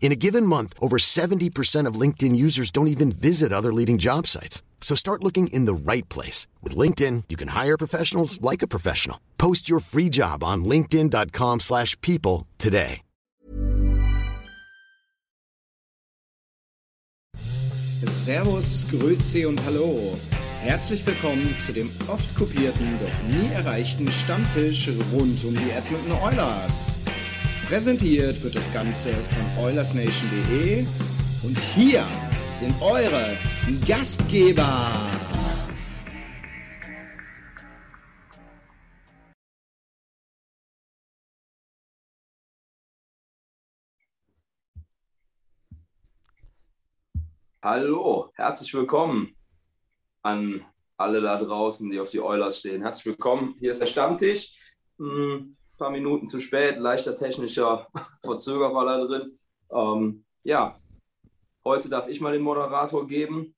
In a given month, over 70% of LinkedIn users don't even visit other leading job sites. So start looking in the right place. With LinkedIn, you can hire professionals like a professional. Post your free job on linkedin.com slash people today. Servus, Grüezi und Hallo. Herzlich willkommen zu dem oft kopierten, doch nie erreichten Stammtisch rund um die Edmonton Oilers. Präsentiert wird das Ganze von OilersNation.de und hier sind eure Gastgeber. Hallo, herzlich willkommen an alle da draußen, die auf die Oilers stehen. Herzlich willkommen. Hier ist der Stammtisch. Ein paar Minuten zu spät, leichter technischer Verzögerer da drin. Ähm, ja, heute darf ich mal den Moderator geben.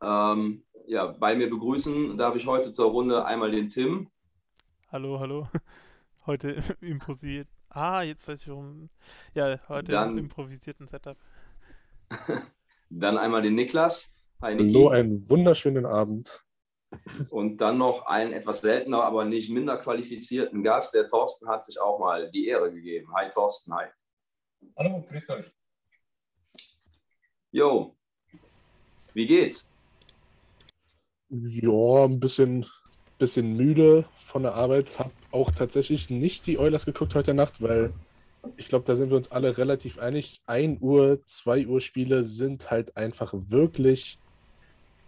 Ähm, ja, bei mir begrüßen darf ich heute zur Runde einmal den Tim. Hallo, hallo. Heute improvisiert. Ah, jetzt weiß ich warum. Ja, heute Dann- im improvisierten Setup. Dann einmal den Niklas. Hi, Niki. Hallo, einen wunderschönen Abend. Und dann noch einen etwas seltener, aber nicht minder qualifizierten Gast. Der Thorsten hat sich auch mal die Ehre gegeben. Hi Thorsten, hi. Hallo, grüßt euch. Jo, wie geht's? Ja, ein bisschen, bisschen müde von der Arbeit. Hab auch tatsächlich nicht die Oilers geguckt heute Nacht, weil ich glaube, da sind wir uns alle relativ einig. 1 Uhr, 2 Uhr Spiele sind halt einfach wirklich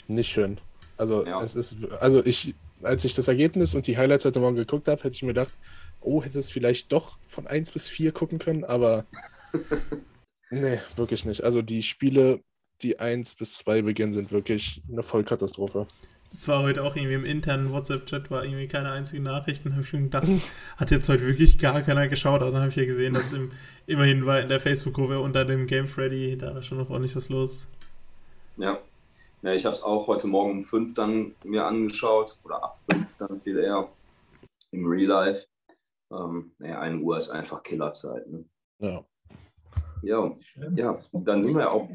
nicht schön. Also Ja. es ist, also ich, als ich das Ergebnis und die Highlights heute Morgen geguckt habe, hätte ich mir gedacht, oh, hätte es vielleicht doch von 1 bis 4 gucken können, aber nee, wirklich nicht. Also die Spiele, die 1 bis 2 beginnen, sind wirklich eine Vollkatastrophe. Das war heute auch irgendwie im internen WhatsApp-Chat, war irgendwie keine einzige Nachricht. Und habe ich schon gedacht, hat jetzt heute wirklich gar keiner geschaut. Aber dann habe ich ja gesehen, dass im, immerhin war in der Facebook-Gruppe unter dem Game Freddy, da war schon noch ordentlich was los. Ja. Ja ich habe es auch heute Morgen um 5 dann mir angeschaut. Oder ab 5 dann viel eher im Real Life. Ähm, naja, 1 Uhr ist einfach Killerzeit. Ne? Ja. Ja, ja, dann sind wir ja auch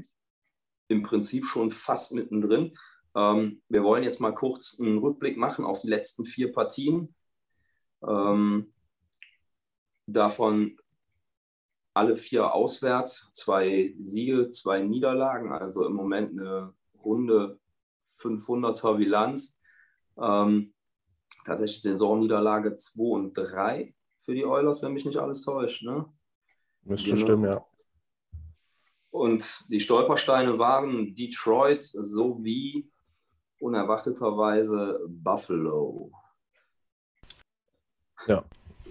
im Prinzip schon fast mittendrin. Ähm, wir wollen jetzt mal kurz einen Rückblick machen auf die letzten vier Partien. Ähm, davon alle vier auswärts, zwei Siege, zwei Niederlagen, also im Moment eine runde 500er Bilanz. Ähm, tatsächlich Saisonniederlage 2 und 3 für die Oilers, wenn mich nicht alles täuscht. Ne? Müsste Genau. stimmen, ja. Und die Stolpersteine waren Detroit sowie unerwarteterweise Buffalo.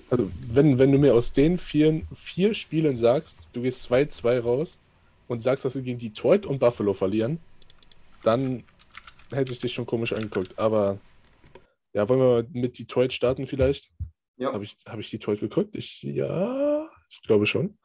Also, wenn, wenn du mir aus den vier, vier Spielen sagst, du gehst 2-2 raus und sagst, dass sie gegen Detroit und Buffalo verlieren, dann hätte ich dich schon komisch angeguckt. Aber ja, wollen wir mal mit Detroit starten vielleicht? Ja, Habe ich, hab ich Detroit geguckt? Ich, ja, ich glaube schon.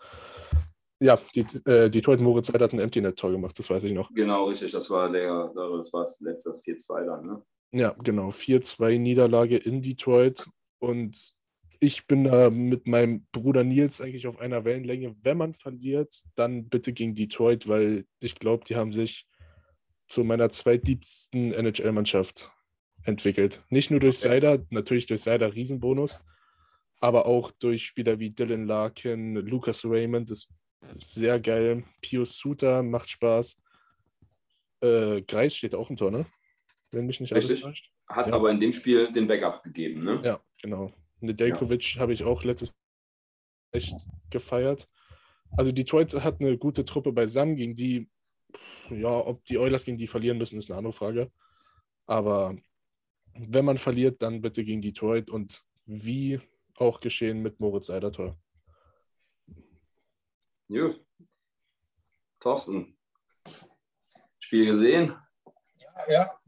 Ja, die, äh, Detroit Moritz hat ein Empty Net Tor gemacht, das weiß ich noch. genau, richtig. Das war der, das war das letzte, das 4-2 dann. Ne? Ja, genau. 4-2 Niederlage in Detroit. Und ich bin da mit meinem Bruder Nils eigentlich auf einer Wellenlänge. Wenn man verliert, dann bitte gegen Detroit, weil ich glaube, die haben sich zu meiner zweitliebsten NHL-Mannschaft entwickelt. Nicht nur durch Okay. Seider, natürlich durch Seider Riesenbonus, aber auch durch Spieler wie Dylan Larkin, Lucas Raymond, ist sehr geil. Pius Suter macht Spaß. Äh, Greis steht auch im Tor, ne? Wenn mich nicht alles Richtig. täuscht. Hat Ja. aber in dem Spiel den Backup gegeben. Ne? Ja, genau. Nedeljkovic ja. habe ich auch letztes echt gefeiert. Also Detroit hat eine gute Truppe beisammen, gegen die, ja, ob die Oilers gegen die verlieren müssen, ist eine andere Frage. Aber wenn man verliert, dann bitte gegen Detroit und wie auch geschehen mit Moritz Seidertor. Gut. Thorsten, Spiel gesehen? Ja, ja,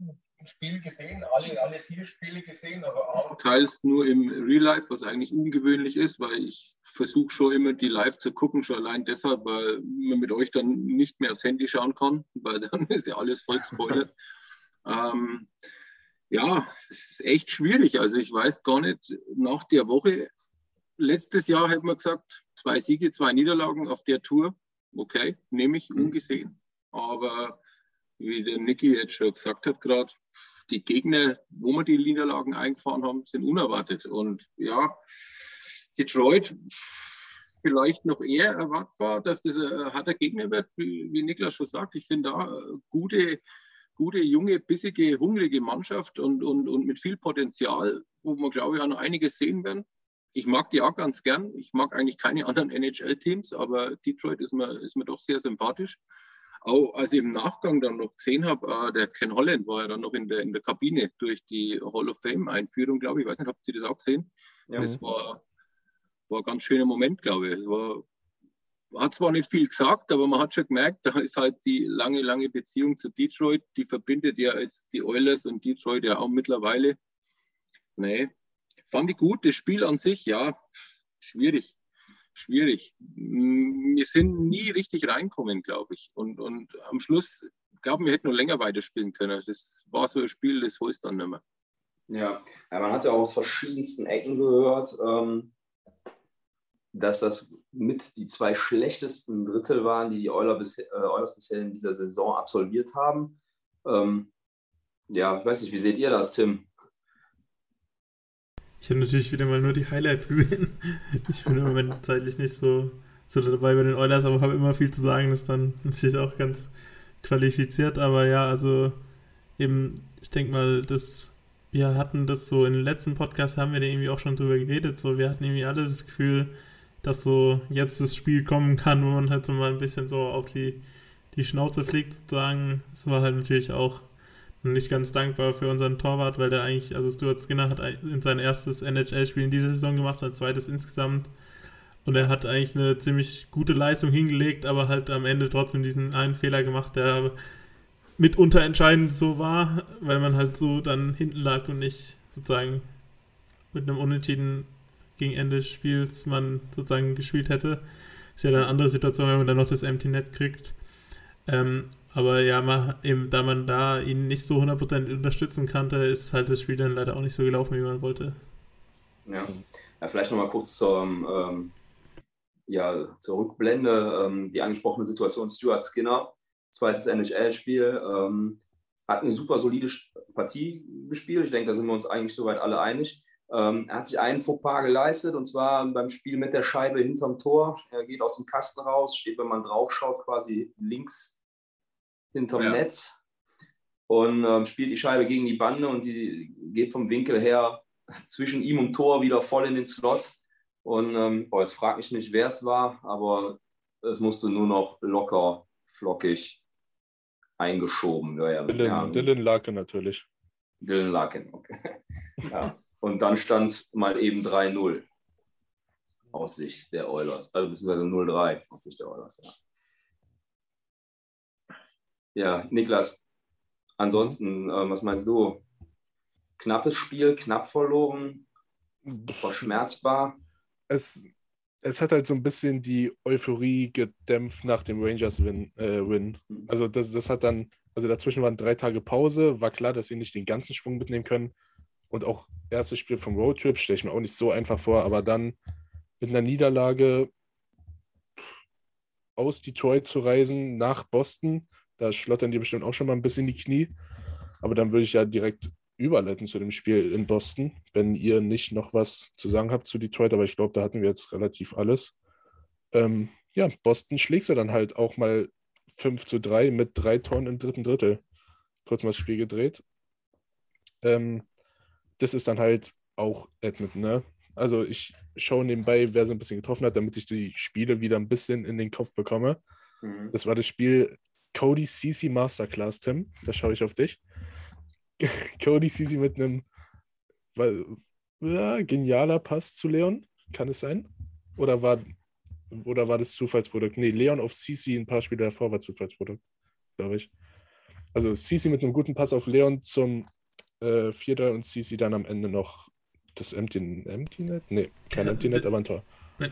Spiel gesehen, alle, alle vier Spiele gesehen, aber auch. Teils nur im Real Life, was eigentlich ungewöhnlich ist, weil ich versuche schon immer die live zu gucken, schon allein deshalb, weil man mit euch dann nicht mehr aufs Handy schauen kann, weil dann ist ja alles voll gespoilert. ähm, ja, es ist echt schwierig. Also ich weiß gar nicht, nach der Woche, letztes Jahr hätte man gesagt, zwei Siege, zwei Niederlagen auf der Tour. Okay, nehme ich mhm. ungesehen. Aber wie der Niki jetzt schon gesagt hat, gerade die Gegner, wo wir die Niederlagen eingefahren haben, sind unerwartet. Und ja, Detroit vielleicht noch eher erwartbar, dass das ein harter Gegner wird, wie, Niklas schon sagt. Ich finde da gute, gute, junge, bissige, hungrige Mannschaft und, und, und mit viel Potenzial, wo wir, glaube ich, auch noch einiges sehen werden. Ich mag die auch ganz gern. Ich mag eigentlich keine anderen NHL-Teams, aber Detroit ist mir, ist mir doch sehr sympathisch auch als ich im Nachgang dann noch gesehen habe, äh, der Ken Holland war ja dann noch in der, in der Kabine durch die Hall of Fame-Einführung, glaube ich. Ich weiß nicht, habt ihr das auch gesehen? Ja. Das war, war ein ganz schöner Moment, glaube ich. Es war, hat zwar nicht viel gesagt, aber man hat schon gemerkt, da ist halt die lange, lange Beziehung zu Detroit, die verbindet ja jetzt die Oilers und Detroit ja auch mittlerweile. Nee, fand ich gut. Das Spiel an sich, ja, schwierig schwierig. Wir sind nie richtig reinkommen, glaube ich. Und, und am Schluss, glauben wir hätten nur länger weiterspielen können. Das war so ein Spiel, das holst dann nicht mehr. Ja. ja, man hat ja auch aus verschiedensten Ecken gehört, ähm, dass das mit die zwei schlechtesten Drittel waren, die die Oilers, bis, äh, Oilers bisher in dieser Saison absolviert haben. Ähm, ja, ich weiß nicht, wie seht ihr das, Tim? Ich habe natürlich wieder mal nur die Highlights gesehen. Ich bin im Moment zeitlich nicht so, so dabei bei den Oilers, aber habe immer viel zu sagen. Das ist dann natürlich auch ganz qualifiziert. Aber ja, also eben, ich denke mal, dass wir hatten das so in den letzten Podcast haben wir da irgendwie auch schon drüber geredet. So, wir hatten irgendwie alle das Gefühl, dass so jetzt das Spiel kommen kann, wo man halt so mal ein bisschen so auf die, die Schnauze fliegt, sozusagen. Das war halt natürlich auch nicht ganz dankbar für unseren Torwart, weil der eigentlich, also Stuart Skinner hat in sein erstes NHL-Spiel in dieser Saison gemacht, sein zweites insgesamt. Und er hat eigentlich eine ziemlich gute Leistung hingelegt, aber halt am Ende trotzdem diesen einen Fehler gemacht, der mitunter entscheidend so war, weil man halt so dann hinten lag und nicht sozusagen mit einem Unentschieden gegen Ende des Spiels man sozusagen gespielt hätte. Ist ja dann eine andere Situation, wenn man dann noch das Empty Net kriegt. Ähm, aber ja, mal, eben, da man da ihn nicht so 100% unterstützen konnte, ist halt das Spiel dann leider auch nicht so gelaufen, wie man wollte. Ja, ja vielleicht nochmal kurz zur, ähm, ja, zur Rückblende. Ähm, die angesprochene Situation Stuart Skinner, zweites NHL-Spiel, ähm, hat eine super solide Partie gespielt. Ich denke, da sind wir uns eigentlich soweit alle einig. Ähm, er hat sich einen Fauxpas geleistet und zwar beim Spiel mit der Scheibe hinterm Tor. Er geht aus dem Kasten raus, steht, wenn man draufschaut, quasi links hinterm ja. Netz und ähm, spielt die Scheibe gegen die Bande und die geht vom Winkel her zwischen ihm und Tor wieder voll in den Slot. Und ähm, boah, jetzt frag mich nicht, wer es war, aber es musste nur noch locker, flockig eingeschoben werden. Dylan, ja, Dylan Larkin natürlich. Dylan Larkin, okay. ja. Und dann stand es mal eben 3-0 aus Sicht der Oilers, also beziehungsweise 0-3 aus Sicht der Oilers, ja. Ja, Niklas, ansonsten, äh, was meinst du? Knappes Spiel, knapp verloren, verschmerzbar? Es, es hat halt so ein bisschen die Euphorie gedämpft nach dem Rangers-Win. Äh, Win. Mhm. Also das, das hat dann, also dazwischen waren drei Tage Pause, war klar, dass sie nicht den ganzen Schwung mitnehmen können. Und auch erstes Spiel vom Roadtrip stelle ich mir auch nicht so einfach vor, aber dann mit einer Niederlage aus Detroit zu reisen nach Boston da schlottern die bestimmt auch schon mal ein bisschen die Knie. Aber dann würde ich ja direkt überleiten zu dem Spiel in Boston, wenn ihr nicht noch was zu sagen habt zu Detroit. Aber ich glaube, da hatten wir jetzt relativ alles. Ähm, ja, Boston schlägt sie dann halt auch mal 5 zu 3 mit drei Toren im dritten Drittel. Kurz mal das Spiel gedreht. Ähm, das ist dann halt auch Edmonton, ne? Also ich schaue nebenbei, wer so ein bisschen getroffen hat, damit ich die Spiele wieder ein bisschen in den Kopf bekomme. Mhm. Das war das Spiel Cody CC Masterclass, Tim. Da schaue ich auf dich. Cody CC mit einem weil, ja, genialer Pass zu Leon. Kann es sein? Oder war, oder war das Zufallsprodukt? Nee, Leon auf CC ein paar Spiele davor war Zufallsprodukt, glaube ich. Also CC mit einem guten Pass auf Leon zum äh, Vierter und CC dann am Ende noch das Empty, Empty Net? Nee, kein Empty Net, aber ein Tor.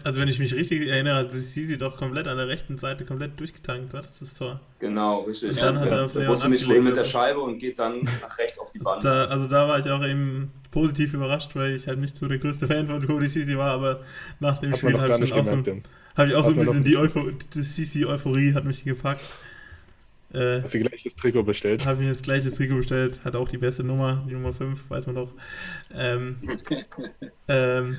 Also wenn ich mich richtig erinnere, hat Sisi doch komplett an der rechten Seite komplett durchgetankt, war das das Tor? Genau, richtig. Und dann hat er auf der Leon wusste nicht wohin mit der also. Scheibe und geht dann nach rechts auf die Bande. da, also da war ich auch eben positiv überrascht, weil ich halt nicht so der größte Fan von Cody Sisi war, aber nach dem Hat Spiel habe ich, auch so, hab ich auch so Hat ein man bisschen die Sisi-Euphorie hat mich gepackt. Äh, Hast du gleich das Trikot bestellt? habe mir das gleiche Trikot bestellt, hat auch die beste Nummer, die Nummer 5, weiß man doch. Ähm, ähm,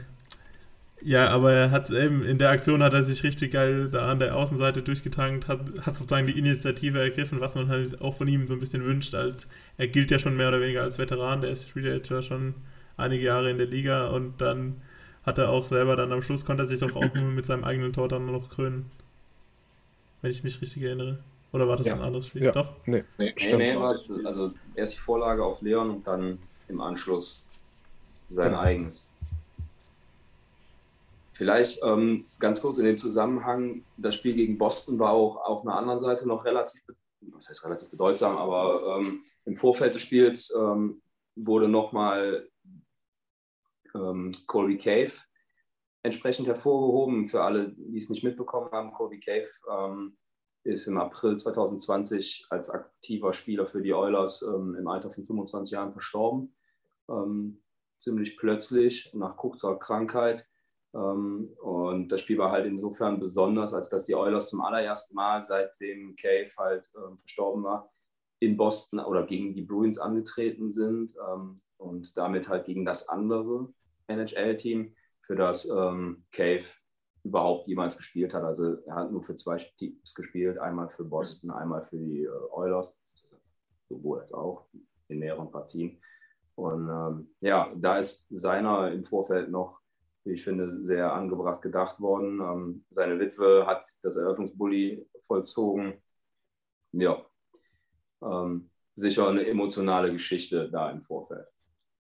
ja, aber er hat eben, in der Aktion hat er sich richtig geil da an der Außenseite durchgetankt, hat, hat sozusagen die Initiative ergriffen, was man halt auch von ihm so ein bisschen wünscht, als er gilt ja schon mehr oder weniger als Veteran, der ist, ja schon einige Jahre in der Liga und dann hat er auch selber dann am Schluss konnte er sich doch auch mit seinem eigenen Tor dann noch krönen. Wenn ich mich richtig erinnere. Oder war das Ja. ein anderes Spiel? Ja. Doch. Nee, Nee, stimmt. Nee, nee, war, also erst die Vorlage auf Leon und dann im Anschluss sein Genau. eigenes. Vielleicht ähm, ganz kurz in dem Zusammenhang, das Spiel gegen Boston war auch auf einer anderen Seite noch relativ, was heißt relativ bedeutsam, aber ähm, im Vorfeld des Spiels ähm, wurde nochmal ähm, Corey Cave entsprechend hervorgehoben. Für alle, die es nicht mitbekommen haben, Corey Cave ähm, ist im April 2020 als aktiver Spieler für die Oilers ähm, im Alter von 25 Jahren verstorben. Ähm, ziemlich plötzlich nach kurzer Krankheit. Ähm, und das Spiel war halt insofern besonders, als dass die Oilers zum allerersten Mal seitdem Cave halt ähm, verstorben war, in Boston oder gegen die Bruins angetreten sind ähm, und damit halt gegen das andere NHL-Team, für das Cave überhaupt jemals gespielt hat. Also er hat nur für zwei Teams gespielt, einmal für Boston, einmal für die äh, Oilers, sowohl als auch in mehreren Partien. Und ähm, ja, da ist seiner im Vorfeld noch, wie ich finde, sehr angebracht gedacht worden. Ähm, seine Witwe hat das Eröffnungsbully vollzogen. Ja, ähm, sicher eine emotionale Geschichte da im Vorfeld.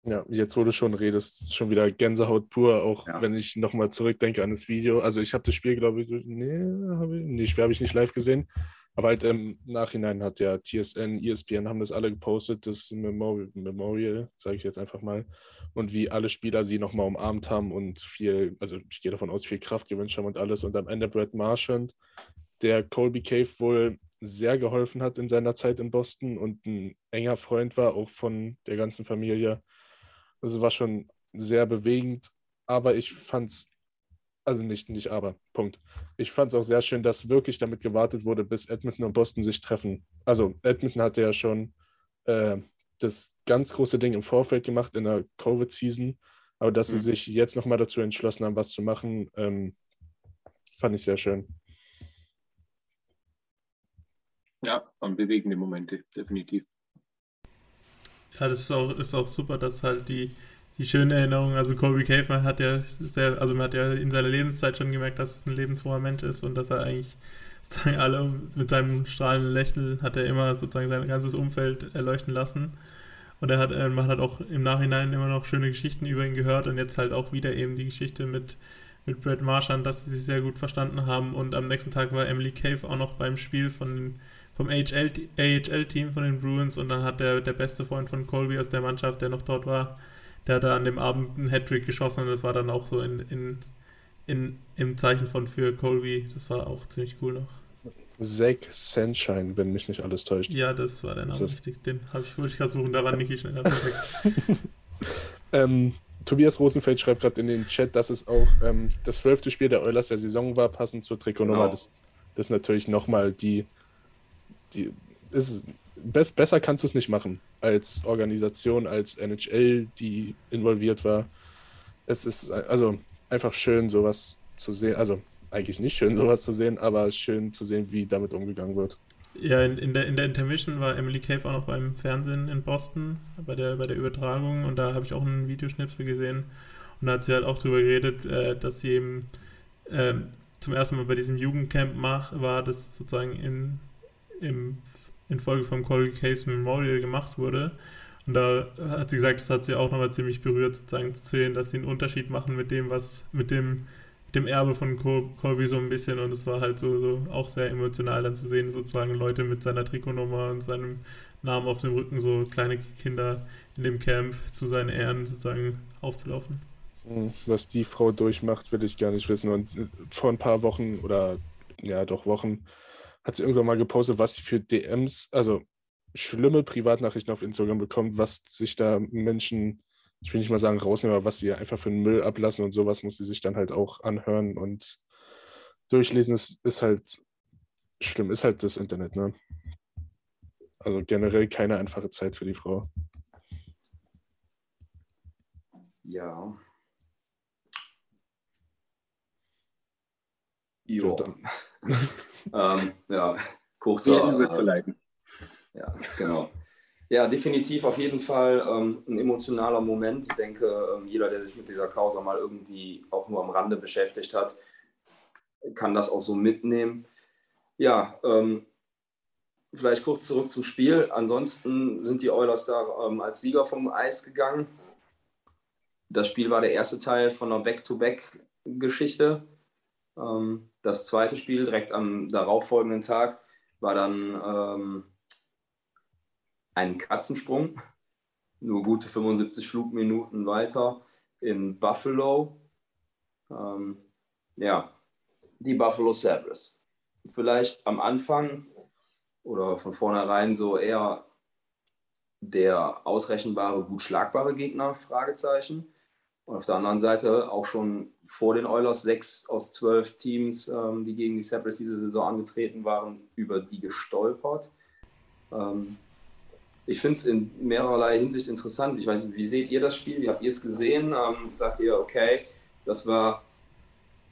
Ja, jetzt wo du schon redest, schon wieder Gänsehaut pur, auch Ja. wenn ich nochmal zurückdenke an das Video. Also ich habe das Spiel, glaube ich, nee, hab ich, nee, das Spiel habe ich nicht live gesehen. Aber halt im Nachhinein hat ja TSN, ESPN haben das alle gepostet, das Memorial, Memorial sage ich jetzt einfach mal. Und wie alle Spieler sie nochmal umarmt haben und viel, also ich gehe davon aus, viel Kraft gewünscht haben und alles. Und am Ende Brad Marchand, der Colby Cave wohl sehr geholfen hat in seiner Zeit in Boston und ein enger Freund war, auch von der ganzen Familie. Also war schon sehr bewegend, aber ich fand's, also nicht, nicht aber, Punkt. Ich fand es auch sehr schön, dass wirklich damit gewartet wurde, bis Edmonton und Boston sich treffen. Also Edmonton hatte ja schon äh, das ganz große Ding im Vorfeld gemacht in der Covid-Season, aber dass sie Mhm. sich jetzt nochmal dazu entschlossen haben, was zu machen, ähm, fand ich sehr schön. Ja, waren bewegende Momente, definitiv. Ja, das ist auch, ist auch super, dass halt die, die schöne Erinnerung, also Colby Cave hat ja sehr, also man hat ja in seiner Lebenszeit schon gemerkt, dass es ein lebensfroher Mensch ist und dass er eigentlich sozusagen alle mit seinem strahlenden Lächeln hat er immer sozusagen sein ganzes Umfeld erleuchten lassen. Und er hat, äh, man hat auch im Nachhinein immer noch schöne Geschichten über ihn gehört und jetzt halt auch wieder eben die Geschichte mit, mit Brad Marchand, dass sie sich sehr gut verstanden haben. Und am nächsten Tag war Emily Cave auch noch beim Spiel von vom AHL-Team von den Bruins und dann hat der, der beste Freund von Colby aus der Mannschaft, der noch dort war, der hat da an dem Abend einen Hattrick geschossen und das war dann auch so in, in, in, im Zeichen von für Colby. Das war auch ziemlich cool noch. Zach Sunshine, wenn mich nicht alles täuscht. Ja, das war der Name Das- richtig. Den habe ich, wollte ich gerade suchen, da war Niki schneller. Perfekt. Ähm, Tobias Rosenfeld schreibt gerade in den Chat, dass es auch ähm, das zwölfte Spiel der Oilers der Saison war, passend zur Trikotnummer. Genau. Das, das ist natürlich nochmal die, die ist, bess, besser kannst du es nicht machen als Organisation, als NHL, die involviert war. Es ist also einfach schön, sowas zu sehen. Also eigentlich nicht schön, sowas zu sehen, aber schön zu sehen, wie damit umgegangen wird. Ja, in, in, der, in der Intermission war Emily Cave auch noch beim Fernsehen in Boston, bei der, bei der Übertragung und da habe ich auch einen Videoschnipsel gesehen. Und da hat sie halt auch drüber geredet, äh, dass sie eben äh, zum ersten Mal bei diesem Jugendcamp mach, war, das sozusagen in, im, Folge vom Corey Case Memorial gemacht wurde. Und da hat sie gesagt, das hat sie auch nochmal ziemlich berührt, sozusagen zu sehen, dass sie einen Unterschied machen mit dem, was, mit dem, dem Erbe von Colby so ein bisschen. Und es war halt so, so auch sehr emotional dann zu sehen, sozusagen Leute mit seiner Trikotnummer und seinem Namen auf dem Rücken, so kleine Kinder in dem Camp zu seinen Ehren sozusagen aufzulaufen. Hm, was die Frau durchmacht, will ich gar nicht wissen. Und vor ein paar Wochen oder ja, doch Wochen hat sie irgendwann mal gepostet, was sie für DMs, also schlimme Privatnachrichten auf Instagram bekommt, was sich da Menschen, ich will nicht mal sagen rausnehmen, aber was sie einfach für den Müll ablassen und sowas muss sie sich dann halt auch anhören und durchlesen. Ist, ist halt schlimm, ist halt das Internet, ne? Also generell keine einfache Zeit für die Frau. Ja. Jo. ähm, ja, kurzer. überzuleiten. Ja, genau. Ja, definitiv auf jeden Fall ähm, ein emotionaler Moment. Ich denke, ähm, jeder, der sich mit dieser Causa mal irgendwie auch nur am Rande beschäftigt hat, kann das auch so mitnehmen. Ja, ähm, vielleicht kurz zurück zum Spiel. Ansonsten sind die Oilers da ähm, als Sieger vom Eis gegangen. Das Spiel war der erste Teil von einer Back-to-Back-Geschichte. Ähm, das zweite Spiel direkt am darauffolgenden Tag war dann ähm, einen Katzensprung, nur gute 75 Flugminuten weiter in Buffalo. Ähm, ja, die Buffalo Sabres. Vielleicht am Anfang oder von vornherein so eher der ausrechenbare, gut schlagbare Gegner, Fragezeichen. Und auf der anderen Seite auch schon vor den Oilers sechs aus zwölf Teams, ähm, die gegen die Sabres diese Saison angetreten waren, über die gestolpert. Ähm, ich finde es in mehrerlei Hinsicht interessant. Ich weiß nicht, wie seht ihr das Spiel? Wie habt ihr es gesehen? Ähm, sagt ihr, okay, das war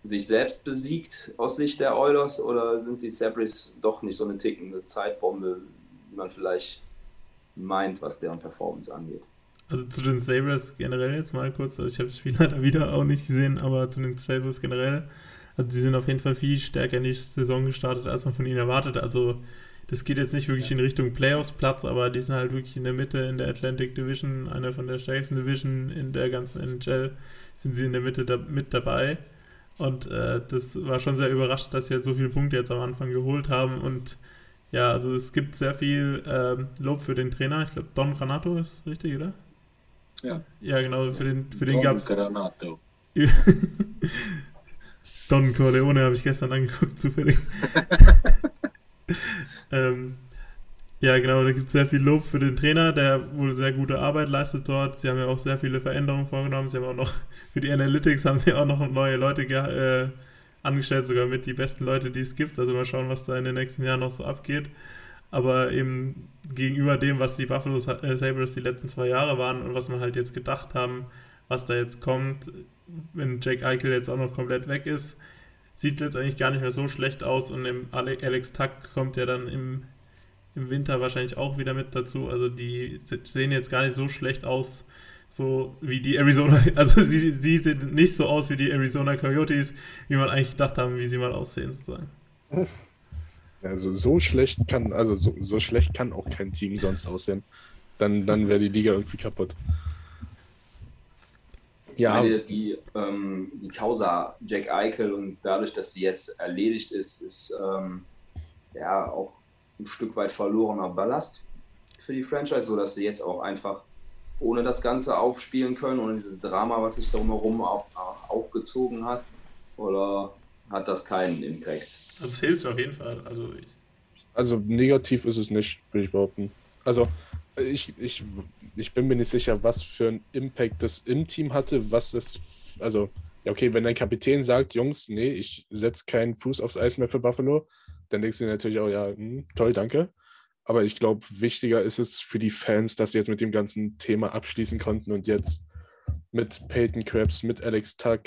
sich selbst besiegt aus Sicht der Oilers oder sind die Sabres doch nicht so eine tickende Zeitbombe, wie man vielleicht meint, was deren Performance angeht? Also zu den Sabres generell jetzt mal kurz, also ich habe das Spiel leider wieder auch nicht gesehen, aber zu den Sabres generell, also sie sind auf jeden Fall viel stärker in die Saison gestartet, als man von ihnen erwartet. Also das geht jetzt nicht wirklich in Richtung Playoffs-Platz, aber die sind halt wirklich in der Mitte in der Atlantic Division, einer von der stärksten Division in der ganzen NHL, sind sie in der Mitte da, mit dabei. Und äh, das war schon sehr überrascht, dass sie halt so viele Punkte jetzt am Anfang geholt haben. Und ja, also es gibt sehr viel äh, Lob für den Trainer. Ich glaube, Don Granato ist richtig, oder? Ja. Ja, genau, für den, für den gab es. Granato. Don Corleone habe ich gestern angeguckt, zufällig. ähm, ja, genau, da gibt es sehr viel Lob für den Trainer, der wohl sehr gute Arbeit leistet dort. Sie haben ja auch sehr viele Veränderungen vorgenommen. Sie haben auch noch, für die Analytics haben sie auch noch neue Leute äh, angestellt, sogar mit die besten Leute, die es gibt. Also mal schauen, was da in den nächsten Jahren noch so abgeht. Aber eben gegenüber dem, was die Buffalo äh, Sabres die letzten zwei Jahre waren und was man halt jetzt gedacht haben, was da jetzt kommt, wenn Jake Eichel jetzt auch noch komplett weg ist, sieht jetzt eigentlich gar nicht mehr so schlecht aus und Alex Tuck kommt ja dann im, im Winter wahrscheinlich auch wieder mit dazu. Also die sehen jetzt gar nicht so schlecht aus, so wie die Arizona, also sie, sie sehen nicht so aus wie die Arizona Coyotes, wie man eigentlich gedacht haben, wie sie mal aussehen sozusagen. Also so schlecht kann, also so, so schlecht kann auch kein Team sonst aussehen. Dann, dann wäre die Liga irgendwie kaputt. Ja. Meine, die, ähm, die Causa Jack Eichel und dadurch, dass sie jetzt erledigt ist, ist ähm, ja auch ein Stück weit verlorener Ballast für die Franchise, sodass sie jetzt auch einfach ohne das Ganze aufspielen können, ohne dieses Drama, was sich drumherum auf, aufgezogen hat? Oder hat das keinen Impact? Also es hilft auf jeden Fall. Also, also negativ ist es nicht, würde ich behaupten. Also ich, ich, ich bin mir nicht sicher, was für einen Impact das im Team hatte, was es, also, ja, okay, wenn dein Kapitän sagt, Jungs, nee, ich setze keinen Fuß aufs Eis mehr für Buffalo, dann denkst du natürlich auch, ja, hm, toll, danke. Aber ich glaube, wichtiger ist es für die Fans, dass sie jetzt mit dem ganzen Thema abschließen konnten und jetzt mit Peyton Krabs, mit Alex Tuck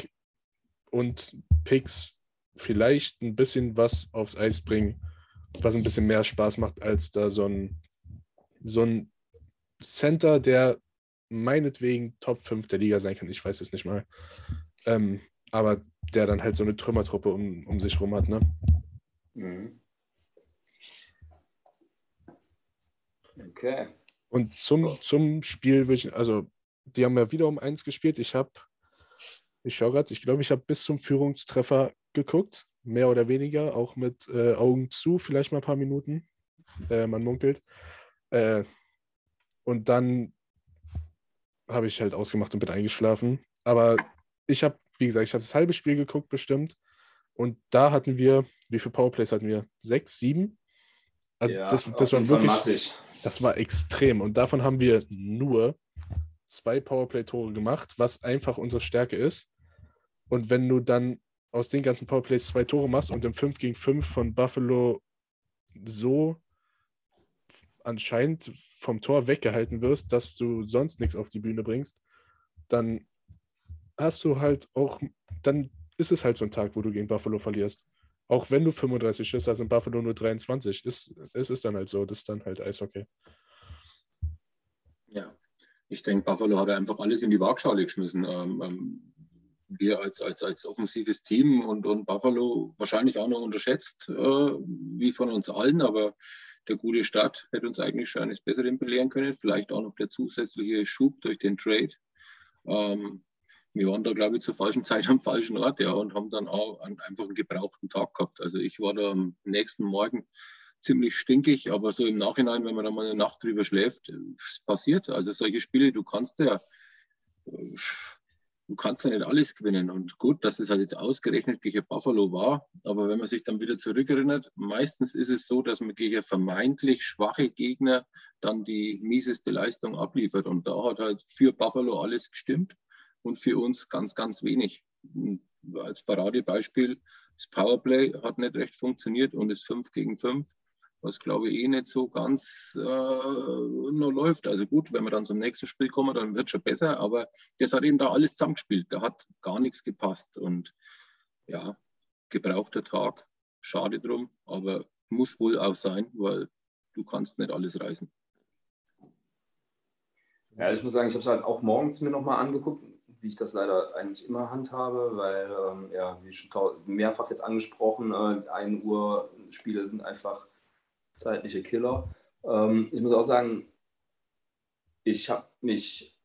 und Picks vielleicht ein bisschen was aufs Eis bringen, was ein bisschen mehr Spaß macht, als da so ein, so ein Center, der meinetwegen Top 5 der Liga sein kann, ich weiß es nicht mal. Ähm, aber der dann halt so eine Trümmertruppe um, um sich rum hat, ne? Mhm. Okay. Und zum, zum Spiel würde ich, also die haben ja wieder um eins gespielt. Ich habe, ich schaue gerade, ich glaube, ich habe bis zum Führungstreffer geguckt, mehr oder weniger, auch mit äh, Augen zu, vielleicht mal ein paar Minuten. Äh, man munkelt. Äh, und dann habe ich halt ausgemacht und bin eingeschlafen. Aber ich habe, wie gesagt, ich habe das halbe Spiel geguckt bestimmt. Und da hatten wir, wie viele Powerplays hatten wir? Sechs, sieben? Also ja, das, das war wirklich, massig. das war extrem. Und davon haben wir nur zwei Powerplay-Tore gemacht, was einfach unsere Stärke ist. Und wenn du dann aus den ganzen Powerplays zwei Tore machst und im 5 gegen 5 von Buffalo so anscheinend vom Tor weggehalten wirst, dass du sonst nichts auf die Bühne bringst, dann hast du halt auch, dann ist es halt so ein Tag, wo du gegen Buffalo verlierst. Auch wenn du 35 Schüsse hast und Buffalo nur 23, ist, es ist dann halt so, das ist dann halt Eishockey. Ja, ich denke, Buffalo hat einfach alles in die Waagschale geschmissen. Ähm, ähm, wir als, als, als offensives Team und, und Buffalo wahrscheinlich auch noch unterschätzt, äh, wie von uns allen, aber der gute Start hätte uns eigentlich schon eines Besseren belehren können. Vielleicht auch noch der zusätzliche Schub durch den Trade. Ähm, wir waren da, glaube ich, zur falschen Zeit am falschen Ort ja, und haben dann auch einen, einfach einen gebrauchten Tag gehabt. Also ich war da am nächsten Morgen ziemlich stinkig, aber so im Nachhinein, wenn man da mal eine Nacht drüber schläft, es passiert. Also solche Spiele, du kannst ja, du kannst ja nicht alles gewinnen. Und gut, dass es halt jetzt ausgerechnet gegen Buffalo war, aber wenn man sich dann wieder zurückerinnert, meistens ist es so, dass man gegen vermeintlich schwache Gegner dann die mieseste Leistung abliefert. Und da hat halt für Buffalo alles gestimmt und für uns ganz, ganz wenig. Als Paradebeispiel, das Powerplay hat nicht recht funktioniert und ist 5 gegen 5, was glaube ich eh nicht so ganz äh, noch läuft. Also gut, wenn wir dann zum nächsten Spiel kommen, dann wird es schon besser, aber das hat eben da alles zusammengespielt. Da hat gar nichts gepasst und ja, gebrauchter Tag, schade drum, aber muss wohl auch sein, weil du kannst nicht alles reißen. Ja, ich muss sagen, ich habe es halt auch morgens mir nochmal angeguckt wie ich das leider eigentlich immer handhabe, weil, ähm, ja, wie schon mehrfach jetzt angesprochen, äh, 1 Uhr Spiele sind einfach zeitliche Killer. Ähm, ich muss auch sagen, ich habe mich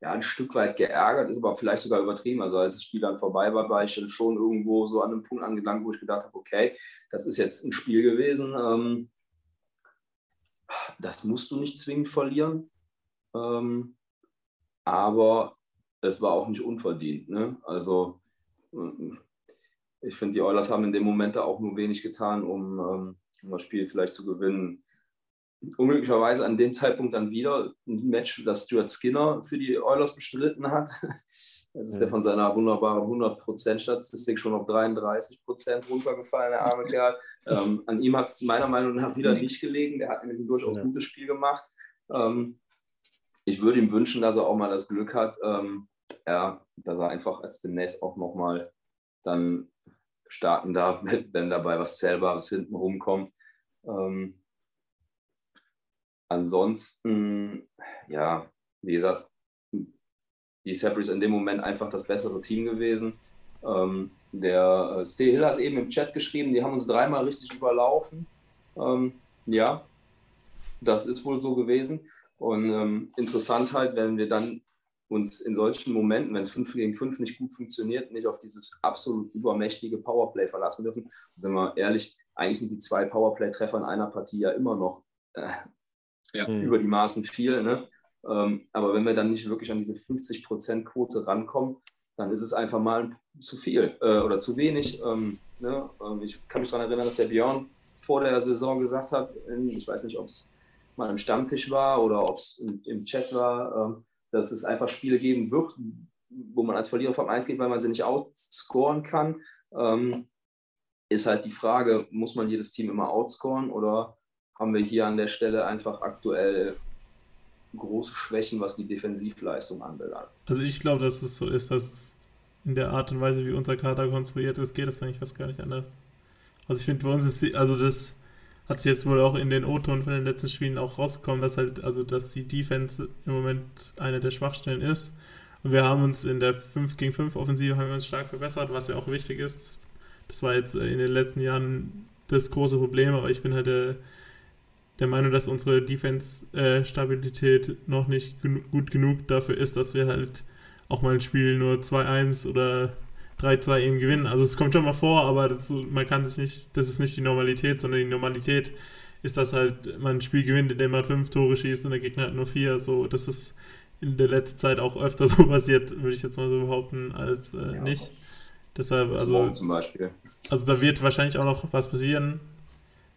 ja, ein Stück weit geärgert, ist aber vielleicht sogar übertrieben. Also als das Spiel dann vorbei war, war ich dann schon irgendwo so an einem Punkt angelangt, wo ich gedacht habe, okay, das ist jetzt ein Spiel gewesen. Ähm, das musst du nicht zwingend verlieren. Ähm, aber es war auch nicht unverdient. Ne? Also ich finde, die Oilers haben in dem Moment da auch nur wenig getan, um, ähm, um das Spiel vielleicht zu gewinnen. Unglücklicherweise an dem Zeitpunkt dann wieder ein Match, das Stuart Skinner für die Oilers bestritten hat. Das ist ja. der von seiner wunderbaren 100%-Statistik schon auf 33% runtergefallen, der arme Kerl. Ähm, an ihm hat es meiner Meinung nach wieder nicht gelegen. Der hat nämlich ein durchaus ja. gutes Spiel gemacht. Ähm, ich würde ihm wünschen, dass er auch mal das Glück hat, ähm, ja, dass er einfach als demnächst auch nochmal dann starten darf, wenn dabei was Zählbares hinten rumkommt. Ähm, ansonsten, ja, wie gesagt, die Sabres in dem Moment einfach das bessere Team gewesen. Ähm, der äh, Steve Hill hat es eben im Chat geschrieben, die haben uns dreimal richtig überlaufen. Ähm, ja, das ist wohl so gewesen. Und ähm, interessant halt, wenn wir dann uns in solchen Momenten, wenn es 5 gegen 5 nicht gut funktioniert, nicht auf dieses absolut übermächtige Powerplay verlassen dürfen. Und sind wir ehrlich, eigentlich sind die zwei Powerplay-Treffer in einer Partie ja immer noch äh, ja. über die Maßen viel. Ne? Ähm, aber wenn wir dann nicht wirklich an diese 50%-Quote rankommen, dann ist es einfach mal zu viel äh, oder zu wenig. Ähm, ne? Ähm, ich kann mich daran erinnern, dass der Björn vor der Saison gesagt hat, in, ich weiß nicht, ob es mal im Stammtisch war oder ob es im, im, Chat war, ähm, dass es einfach Spiele geben wird, wo man als Verlierer vom Eis geht, weil man sie nicht outscoren kann. Ähm, ist halt die Frage, muss man jedes Team immer outscoren oder haben wir hier an der Stelle einfach aktuell große Schwächen, was die Defensivleistung anbelangt? Also ich glaube, dass es so ist, dass in der Art und Weise, wie unser Kader konstruiert ist, geht es eigentlich fast gar nicht anders. Also ich finde, bei uns ist die, also das hat sich jetzt wohl auch in den O-Ton von den letzten Spielen auch rausgekommen, dass halt, also dass die Defense im Moment eine der Schwachstellen ist. Und wir haben uns in der 5 gegen 5 Offensive haben wir uns stark verbessert, was ja auch wichtig ist. Das, das war jetzt in den letzten Jahren das große Problem, aber ich bin halt der, der Meinung, dass unsere Defense-Stabilität noch nicht genu gut genug dafür ist, dass wir halt auch mal ein Spiel nur 2-1 oder 3-2 eben gewinnen. Also es kommt schon mal vor, aber das, man kann sich nicht, das ist nicht die Normalität, sondern die Normalität ist, dass halt man ein Spiel gewinnt, in dem man fünf Tore schießt und der Gegner hat nur vier. So, das ist in der letzten Zeit auch öfter so passiert, würde ich jetzt mal so behaupten, als äh, ja. nicht. Deshalb, also, zum Beispiel. also da wird wahrscheinlich auch noch was passieren.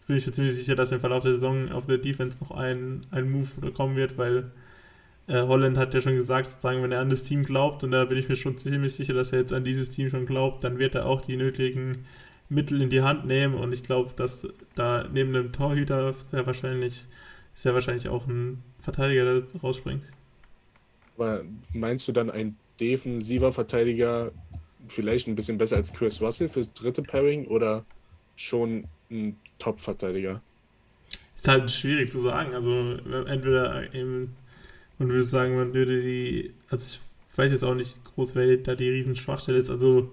Bin ich mir ziemlich sicher, dass im Verlauf der Saison auf der Defense noch ein, ein Move kommen wird, weil Holland hat ja schon gesagt, sozusagen, wenn er an das Team glaubt, und da bin ich mir schon ziemlich sicher, dass er jetzt an dieses Team schon glaubt, dann wird er auch die nötigen Mittel in die Hand nehmen. Und ich glaube, dass da neben dem Torhüter sehr wahrscheinlich, sehr wahrscheinlich auch ein Verteidiger rausspringt. Aber meinst du dann ein defensiver Verteidiger vielleicht ein bisschen besser als Chris Russell fürs dritte Pairing oder schon ein Top-Verteidiger? Ist halt schwierig zu sagen. Also entweder eben und würde sagen, man würde die, also ich weiß jetzt auch nicht groß, wer da die Riesenschwachstelle ist. Also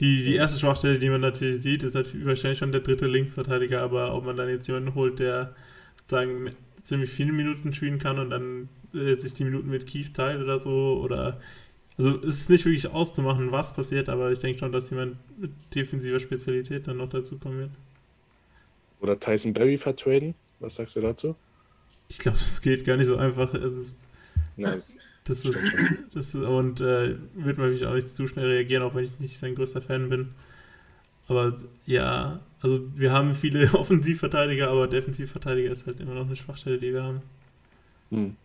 die, die erste Schwachstelle, die man natürlich sieht, ist natürlich wahrscheinlich schon der dritte Linksverteidiger, aber ob man dann jetzt jemanden holt, der sozusagen ziemlich viele Minuten spielen kann und dann äh, sich die Minuten mit Keith teilt oder so, oder also es ist nicht wirklich auszumachen, was passiert, aber ich denke schon, dass jemand mit defensiver Spezialität dann noch dazu kommen wird. Oder Tyson Berry vertraden? Was sagst du dazu? Ich glaube, das geht gar nicht so einfach. Also, Nice. Das ist, das ist und äh, wird natürlich auch nicht zu schnell reagieren, auch wenn ich nicht sein größter Fan bin. Aber ja, also wir haben viele Offensivverteidiger, aber Defensivverteidiger ist halt immer noch eine Schwachstelle, die wir haben. Hm.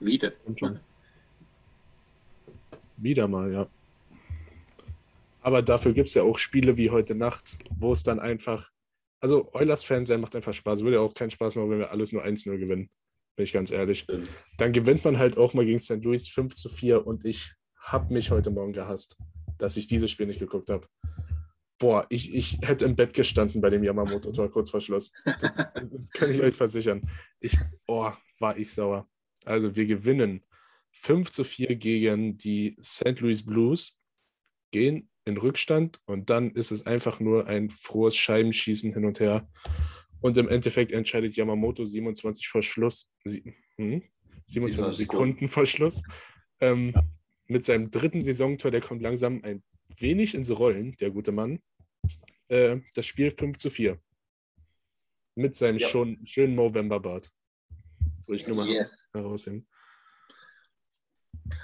Wieder. Wieder mal, ja. Aber dafür gibt es ja auch Spiele wie heute Nacht, wo es dann einfach. Also Eulers-Fans macht einfach Spaß. Würde ja auch keinen Spaß machen, wenn wir alles nur 1-0 gewinnen bin ich ganz ehrlich. Dann gewinnt man halt auch mal gegen St. Louis 5 zu 4 und ich habe mich heute Morgen gehasst, dass ich dieses Spiel nicht geguckt habe. Boah, ich, ich hätte im Bett gestanden bei dem Yamamoto-Tor kurz vor Schluss. Das, das, kann ich euch versichern. Ich, oh, war ich sauer. Also wir gewinnen 5 zu 4 gegen die St. Louis Blues, gehen in Rückstand und dann ist es einfach nur ein frohes Scheibenschießen hin und her. Und im Endeffekt entscheidet Yamamoto 27 vor Schluss, hm, 27 Sekunden vor Schluss. Ähm, mit seinem dritten Saisontor, der kommt langsam ein wenig ins Rollen, der gute Mann. Äh, das Spiel 5 zu 4. Mit seinem ja. schon schönen Movember-Bart. Wo ich nur mal yes. heraushängen.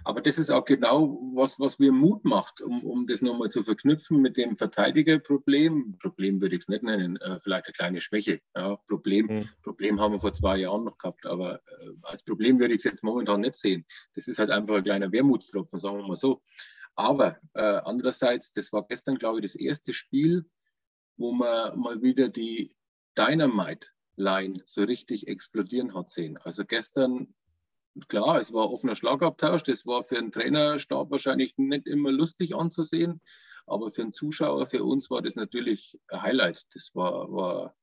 Aber das ist auch genau, was, was mir Mut macht, um, um das nochmal zu verknüpfen mit dem Verteidigerproblem. Problem würde ich es nicht nennen, äh, vielleicht eine kleine Schwäche. Ja, Problem, mhm. Problem haben wir vor zwei Jahren noch gehabt, aber äh, als Problem würde ich es jetzt momentan nicht sehen. Das ist halt einfach ein kleiner Wermutstropfen, sagen wir mal so. Aber äh, andererseits, das war gestern, glaube ich, das erste Spiel, wo man mal wieder die Dynamite-Line so richtig explodieren hat sehen. Also gestern klar, es war offener Schlagabtausch. Das war für einen Trainerstab wahrscheinlich nicht immer lustig anzusehen. Aber für einen Zuschauer, für uns war das natürlich ein Highlight. Das war, war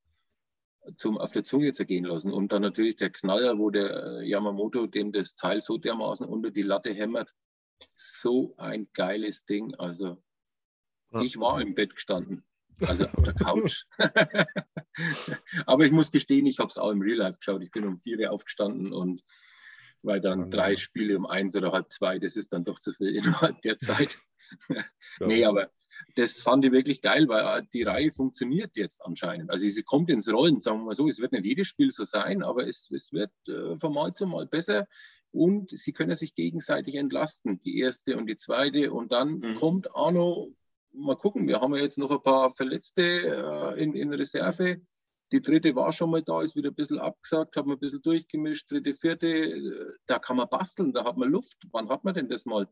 zum auf der Zunge zergehen lassen. Und dann natürlich der Knaller, wo der Yamamoto dem das Teil so dermaßen unter die Latte hämmert. So ein geiles Ding. Also ich war im Bett gestanden. Also auf der Couch. Aber ich muss gestehen, ich habe es auch im Real Life geschaut. Ich bin um vier Uhr aufgestanden und weil dann drei Spiele um eins oder halb zwei, das ist dann doch zu viel innerhalb der Zeit. nee, aber das fand ich wirklich geil, weil die Reihe funktioniert jetzt anscheinend. Also sie kommt ins Rollen, sagen wir mal so. Es wird nicht jedes Spiel so sein, aber es, es wird äh, von Mal zu Mal besser und sie können sich gegenseitig entlasten, die erste und die zweite. Und dann mhm. kommt Arno, mal gucken, wir haben ja jetzt noch ein paar Verletzte äh, in, in Reserve. Die dritte war schon mal da, ist wieder ein bisschen abgesagt, hat man ein bisschen durchgemischt. Dritte, vierte, äh, da kann man basteln, da hat man Luft. Wann hat man denn das mal?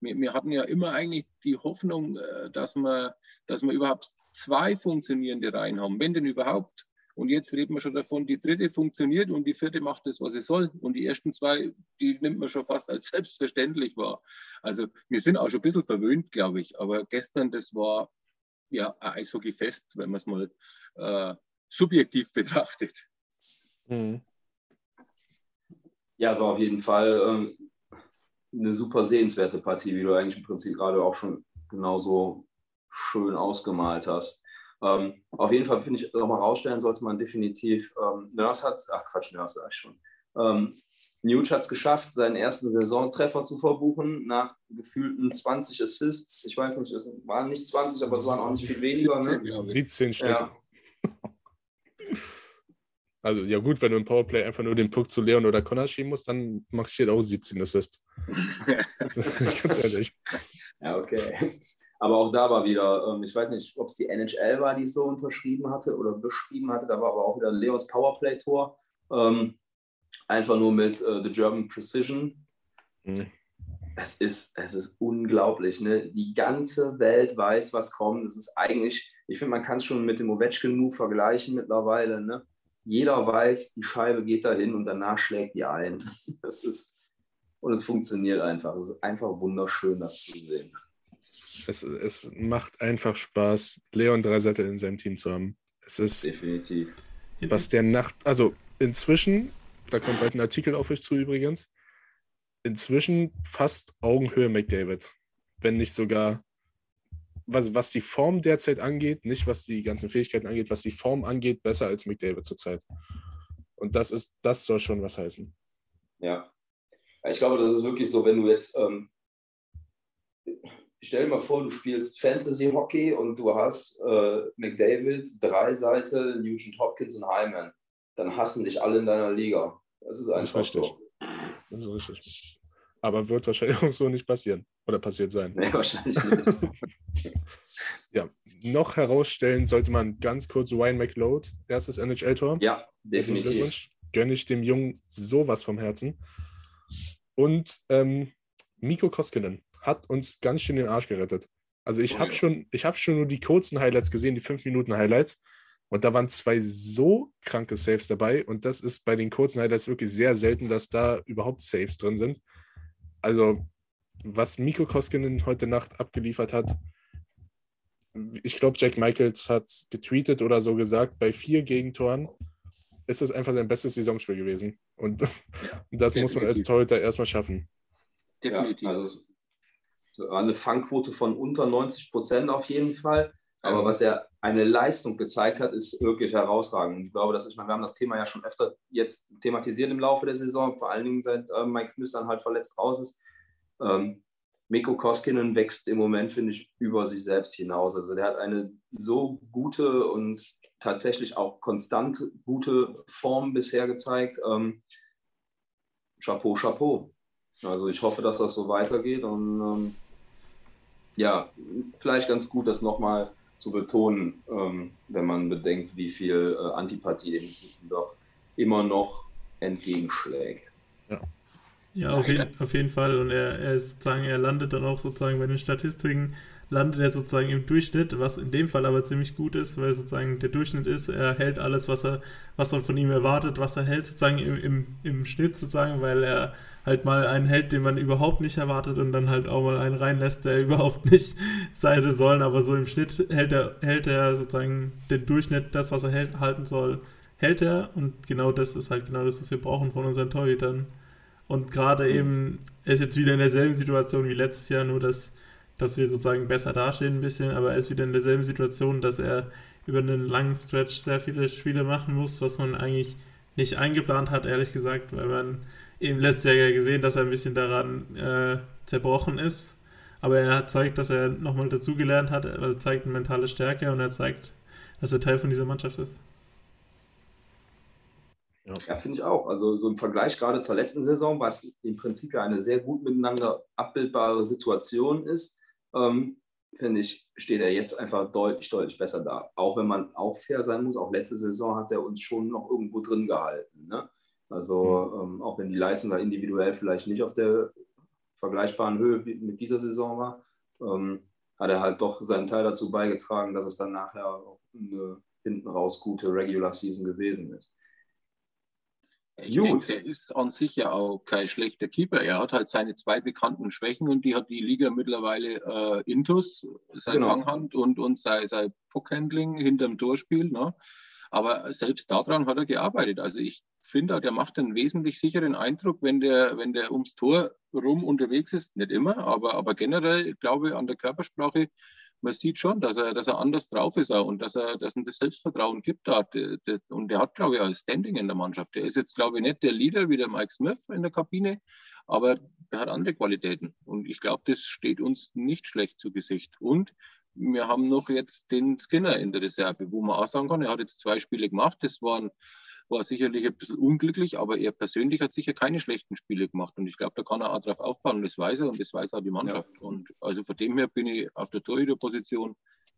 Wir, wir hatten ja immer eigentlich die Hoffnung, äh, dass wir, dass wir überhaupt zwei funktionierende Reihen haben, wenn denn überhaupt. Und jetzt reden wir schon davon, die dritte funktioniert und die vierte macht das, was sie soll. Und die ersten zwei, die nimmt man schon fast als selbstverständlich wahr. Also wir sind auch schon ein bisschen verwöhnt, glaube ich. Aber gestern, das war ja ein Eishockey-Fest, wenn man es mal äh, subjektiv betrachtet. Mhm. Ja, es war auf jeden Fall ähm, eine super sehenswerte Partie, wie du eigentlich im Prinzip gerade auch schon genauso schön ausgemalt hast. Ähm, auf jeden Fall finde ich, nochmal rausstellen sollte man definitiv, ähm, Nurse hat, ach Quatsch, Nurse sag ich schon. Ähm, Nuge hat es geschafft, seinen ersten Saisontreffer zu verbuchen nach gefühlten 20 Assists. Ich weiß nicht, es waren nicht 20, aber es waren auch nicht viel weniger. Ne? 17 Stück. Ja. Also ja gut, wenn du im Powerplay einfach nur den Puck zu Leon oder Connor schieben musst, dann hier auch 17 Assists. Ganz ehrlich. Ja, okay. Aber auch da war wieder, ähm, ich weiß nicht, ob es die NHL war, die es so unterschrieben hatte oder beschrieben hatte, da war aber auch wieder Leons Powerplay-Tor. Ähm, einfach nur mit äh, The German Precision. Mhm. Es, ist, es ist unglaublich. Ne? Die ganze Welt weiß, was kommt. Es ist eigentlich, ich finde, man kann es schon mit dem Ovechkin-Move vergleichen mittlerweile. Ne? Jeder weiß, die Scheibe geht dahin und danach schlägt die ein. Das ist, und es funktioniert einfach. Es ist einfach wunderschön, das zu sehen. Es, es macht einfach Spaß, Leon Dreiseite in seinem Team zu haben. Es ist definitiv. Was der Nacht, also inzwischen, da kommt bald ein Artikel auf euch zu übrigens, inzwischen fast Augenhöhe McDavid. Wenn nicht sogar, was, was die Form derzeit angeht, nicht was die ganzen Fähigkeiten angeht, was die Form angeht, besser als McDavid zurzeit. Und das ist, das soll schon was heißen. Ja. Ich glaube, das ist wirklich so, wenn du jetzt ähm, stell dir mal vor, du spielst Fantasy Hockey und du hast äh, McDavid, drei Seite, Nugent Hopkins und Hyman. Dann hassen dich alle in deiner Liga. Das ist einfach das ist so. Das ist richtig. Aber wird wahrscheinlich auch so nicht passieren. Oder passiert sein. Nee, wahrscheinlich nicht. ja, noch herausstellen sollte man ganz kurz Ryan McLeod, erstes NHL-Tor. Ja, definitiv. Gönne ich dem Jungen sowas vom Herzen. Und ähm, Miko Koskinen hat uns ganz schön den Arsch gerettet. Also ich oh, habe ja. schon, ich habe schon nur die kurzen Highlights gesehen, die 5 Minuten Highlights. Und da waren zwei so kranke Saves dabei. Und das ist bei den kurzen Highlights wirklich sehr selten, dass da überhaupt Saves drin sind. Also, was Miko Koskinen heute Nacht abgeliefert hat, ich glaube, Jack Michaels hat getweetet oder so gesagt, bei vier Gegentoren ist es einfach sein bestes Saisonspiel gewesen. Und ja, das definitiv. muss man als Torhüter erstmal schaffen. Definitiv. Ja, also eine Fangquote von unter 90 Prozent auf jeden Fall. Aber was er eine Leistung gezeigt hat, ist wirklich herausragend. Ich glaube, dass ich meine, wir haben das Thema ja schon öfter jetzt thematisiert im Laufe der Saison, vor allen Dingen seit äh, Mike Smith dann halt verletzt raus ist. Ähm, Mikko Koskinen wächst im Moment, finde ich, über sich selbst hinaus. Also der hat eine so gute und tatsächlich auch konstant gute Form bisher gezeigt. Ähm, Chapeau, Chapeau. Also ich hoffe, dass das so weitergeht und ähm, ja, vielleicht ganz gut, das nochmal zu betonen, ähm, wenn man bedenkt, wie viel äh, Antipathie dem doch immer noch entgegenschlägt. Ja. Ja, auf, jeden, auf jeden Fall. Und er, er ist sozusagen, er landet dann auch sozusagen bei den Statistiken, landet er sozusagen im Durchschnitt, was in dem Fall aber ziemlich gut ist, weil sozusagen der Durchschnitt ist, er hält alles, was er, was man von ihm erwartet, was er hält, sozusagen im, im, im Schnitt sozusagen, weil er halt mal einen hält, den man überhaupt nicht erwartet und dann halt auch mal einen reinlässt, der überhaupt nicht sein soll. Aber so im Schnitt hält er, hält er sozusagen den Durchschnitt, das, was er hält, halten soll, hält er. Und genau das ist halt genau das, was wir brauchen von unseren Torhütern. Und gerade eben, er ist jetzt wieder in derselben Situation wie letztes Jahr, nur dass, dass wir sozusagen besser dastehen ein bisschen, aber er ist wieder in derselben Situation, dass er über einen langen Stretch sehr viele Spiele machen muss, was man eigentlich nicht eingeplant hat, ehrlich gesagt, weil man im letzten Jahr gesehen, dass er ein bisschen daran äh, zerbrochen ist. Aber er zeigt, dass er nochmal dazugelernt hat. Er zeigt eine mentale Stärke und er zeigt, dass er Teil von dieser Mannschaft ist. Ja, ja finde ich auch. Also so im Vergleich gerade zur letzten Saison, was im Prinzip ja eine sehr gut miteinander abbildbare Situation ist, ähm, finde ich, steht er jetzt einfach deutlich, deutlich besser da. Auch wenn man auch fair sein muss, auch letzte Saison hat er uns schon noch irgendwo drin gehalten. Ne? Also ähm, auch wenn die Leistung da individuell vielleicht nicht auf der vergleichbaren Höhe mit dieser Saison war, ähm, hat er halt doch seinen Teil dazu beigetragen, dass es dann nachher auch eine hinten raus gute Regular Season gewesen ist. Ich Gut. Denke, er ist an sich ja auch kein schlechter Keeper. Er hat halt seine zwei bekannten Schwächen und die hat die Liga mittlerweile äh, Intus, sein genau. Fanghand und, und sein, sein Puckhandling hinterm Torspiel. Ne? Aber selbst daran hat er gearbeitet. Also ich finde, der macht einen wesentlich sicheren Eindruck, wenn der, wenn der ums Tor rum unterwegs ist. Nicht immer, aber, aber generell glaube ich an der Körpersprache, man sieht schon, dass er, dass er anders drauf ist auch und dass er, dass ihm das Selbstvertrauen gibt. Da. Und der hat, glaube ich, auch Standing in der Mannschaft. Der ist jetzt, glaube ich, nicht der Leader wie der Mike Smith in der Kabine, aber er hat andere Qualitäten. Und ich glaube, das steht uns nicht schlecht zu Gesicht. Und wir haben noch jetzt den Skinner in der Reserve, wo man auch sagen kann, er hat jetzt zwei Spiele gemacht. Das waren war sicherlich ein bisschen unglücklich, aber er persönlich hat sicher keine schlechten Spiele gemacht. Und ich glaube, da kann er auch drauf aufbauen. Und das weiß er und das weiß auch die Mannschaft. Ja. Und also von dem her bin ich auf der Torhüterposition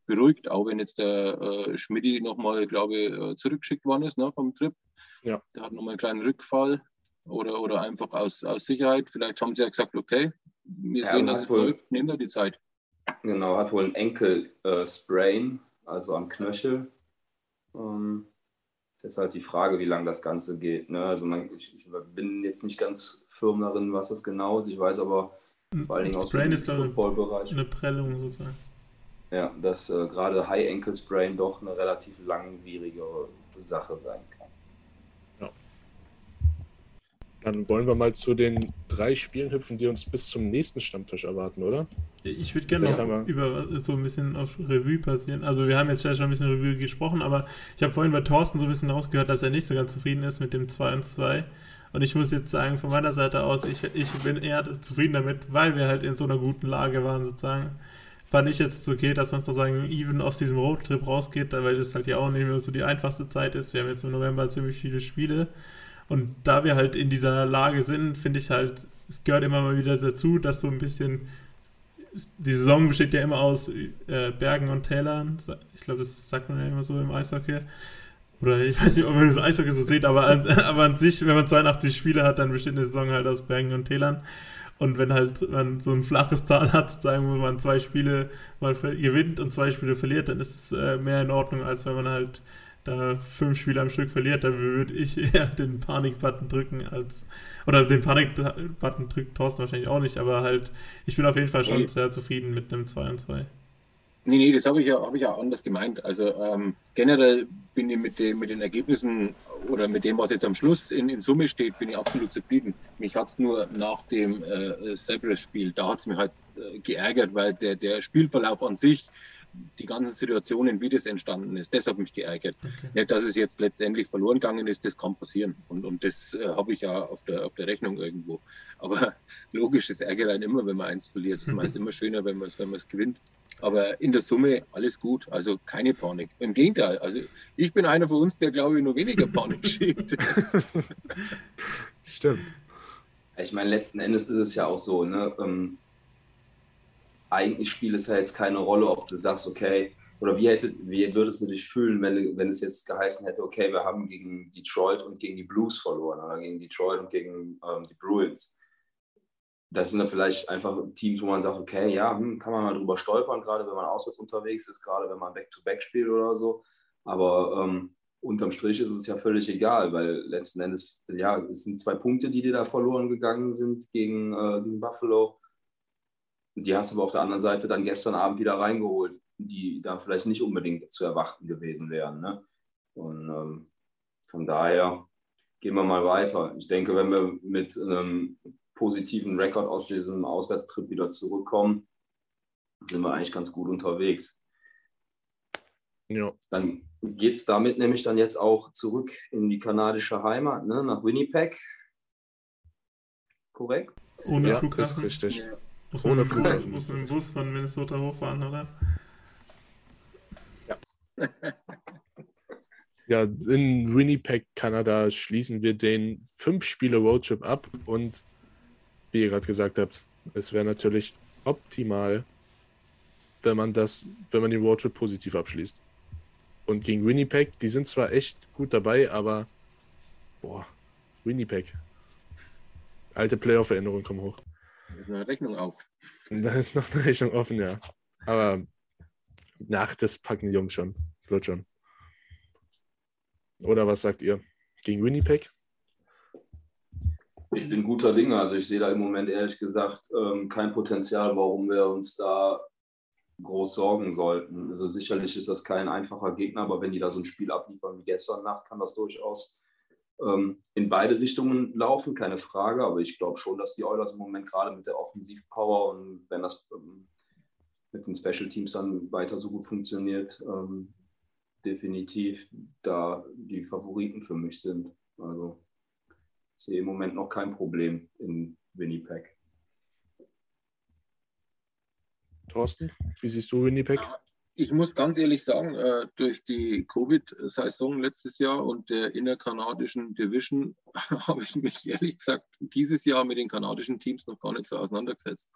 beruhigt, auch wenn jetzt der äh, Schmidti nochmal, glaube ich, äh, zurückgeschickt worden ist ne, vom Trip. Ja. Der hat nochmal einen kleinen Rückfall oder, oder einfach aus, aus Sicherheit. Vielleicht haben sie ja gesagt, okay, wir ja, sehen, dass es läuft, nehmen wir die Zeit. Genau, hat wohl einen Enkel-Sprain, äh, also am Knöchel. Ähm, ist halt die Frage, wie lange das Ganze geht. Ne? Also man, ich, ich, bin jetzt nicht ganz firm darin, was das genau ist. Ich weiß aber vor allen Dingen aus dem Football-Bereich. Eine Prellung sozusagen. Ja, dass äh, gerade High Ankle Sprain doch eine relativ langwierige Sache sein kann. Dann wollen wir mal zu den drei Spielen hüpfen, die uns bis zum nächsten Stammtisch erwarten, oder? Ich würde gerne noch über so ein bisschen auf Revue passieren. Also wir haben jetzt schon ein bisschen Revue gesprochen, aber ich habe vorhin bei Thorsten so ein bisschen rausgehört, dass er nicht so ganz zufrieden ist mit dem 2 und 2. Und ich muss jetzt sagen, von meiner Seite aus, ich, ich bin eher zufrieden damit, weil wir halt in so einer guten Lage waren sozusagen. Fand ich jetzt okay, dass man sozusagen even aus diesem Roadtrip rausgeht, weil das halt ja auch nicht mehr so die einfachste Zeit ist. Wir haben jetzt im November ziemlich viele Spiele. Und da wir halt in dieser Lage sind, finde ich halt, es gehört immer mal wieder dazu, dass so ein bisschen, die Saison besteht ja immer aus äh, Bergen und Tälern. Ich glaube, das sagt man ja immer so im Eishockey. Oder ich weiß nicht, ob man das Eishockey so sieht, aber an, aber an sich, wenn man 82 Spiele hat, dann besteht eine Saison halt aus Bergen und Tälern. Und wenn halt man so ein flaches Tal hat, sagen wir mal, zwei Spiele mal gewinnt und zwei Spiele verliert, dann ist es äh, mehr in Ordnung, als wenn man halt da fünf Spiele am Stück verliert, da würde ich eher den Panik-Button drücken als. Oder den Panik-Button drückt Thorsten wahrscheinlich auch nicht, aber halt, ich bin auf jeden Fall schon nee. sehr zufrieden mit einem 2 und 2. Nee, nee, das habe ich, ja, hab ich ja anders gemeint. Also ähm, generell bin ich mit, dem, mit den Ergebnissen oder mit dem, was jetzt am Schluss in, in Summe steht, bin ich absolut zufrieden. Mich hat es nur nach dem äh, Cerberus-Spiel, da hat es mich halt äh, geärgert, weil der, der Spielverlauf an sich die ganzen Situationen, wie das entstanden ist, das hat mich geärgert. Okay. Nicht, dass es jetzt letztendlich verloren gegangen ist, das kann passieren. Und, und das äh, habe ich ja auf der, auf der Rechnung irgendwo. Aber logisch, es ärgert einen immer, wenn man eins verliert. Es ist immer schöner, wenn man es wenn gewinnt. Aber in der Summe alles gut, also keine Panik. Im Gegenteil, also ich bin einer von uns, der glaube ich nur weniger Panik schiebt. Stimmt. Ich meine, letzten Endes ist es ja auch so, ne? Ähm, eigentlich spielt es ja jetzt keine Rolle, ob du sagst, okay, oder wie, hätte, wie würdest du dich fühlen, wenn, wenn es jetzt geheißen hätte, okay, wir haben gegen Detroit und gegen die Blues verloren oder gegen Detroit und gegen ähm, die Bruins. Das sind dann vielleicht einfach Teams, wo man sagt, okay, ja, hm, kann man mal drüber stolpern, gerade wenn man auswärts unterwegs ist, gerade wenn man Back-to-Back -back spielt oder so. Aber ähm, unterm Strich ist es ja völlig egal, weil letzten Endes, ja, es sind zwei Punkte, die dir da verloren gegangen sind gegen, äh, gegen Buffalo die hast du aber auf der anderen Seite dann gestern Abend wieder reingeholt, die da vielleicht nicht unbedingt zu erwarten gewesen wären. Ne? Und ähm, von daher gehen wir mal weiter. Ich denke, wenn wir mit einem positiven Rekord aus diesem Auswärtstrip wieder zurückkommen, sind wir eigentlich ganz gut unterwegs. Ja. Dann geht es damit nämlich dann jetzt auch zurück in die kanadische Heimat, ne, nach Winnipeg. Korrekt? Ohne ja, Flughafen. Ist richtig. Ja. Muss Ohne Flughafen. Muss mit dem Bus von Minnesota hochfahren, oder? Ja. ja, in Winnipeg, Kanada, schließen wir den fünf Spiele Roadtrip ab und wie ihr gerade gesagt habt, es wäre natürlich optimal, wenn man das, wenn man den Roadtrip positiv abschließt. Und gegen Winnipeg, die sind zwar echt gut dabei, aber boah, Winnipeg. Alte Playoff-Erinnerungen kommen hoch. Da ist eine Rechnung auf. Da ist noch eine Rechnung offen, ja. Aber nach das packen die Jungs schon. Es wird schon. Oder was sagt ihr? Gegen Winnipeg? Ich bin guter Dinge. Also ich sehe da im Moment ehrlich gesagt ähm, kein Potenzial, warum wir uns da groß sorgen sollten. Also sicherlich ist das kein einfacher Gegner, aber wenn die da so ein Spiel abliefern wie gestern Nacht, kann das durchaus ähm, in beide Richtungen laufen, keine Frage. Aber ich glaube schon, dass die Oilers im Moment gerade mit der Offensivpower und wenn das ähm, mit den Special Teams dann weiter so gut funktioniert, ähm, definitiv da die Favoriten für mich sind. Also ich sehe im Moment noch kein Problem in Winnipeg. Thorsten, wie siehst du Winnipeg? Ich muss ganz ehrlich sagen, äh, durch die Covid-Saison letztes Jahr und der innerkanadischen Division habe ich mich ehrlich gesagt dieses Jahr mit den kanadischen Teams noch gar nicht so auseinandergesetzt.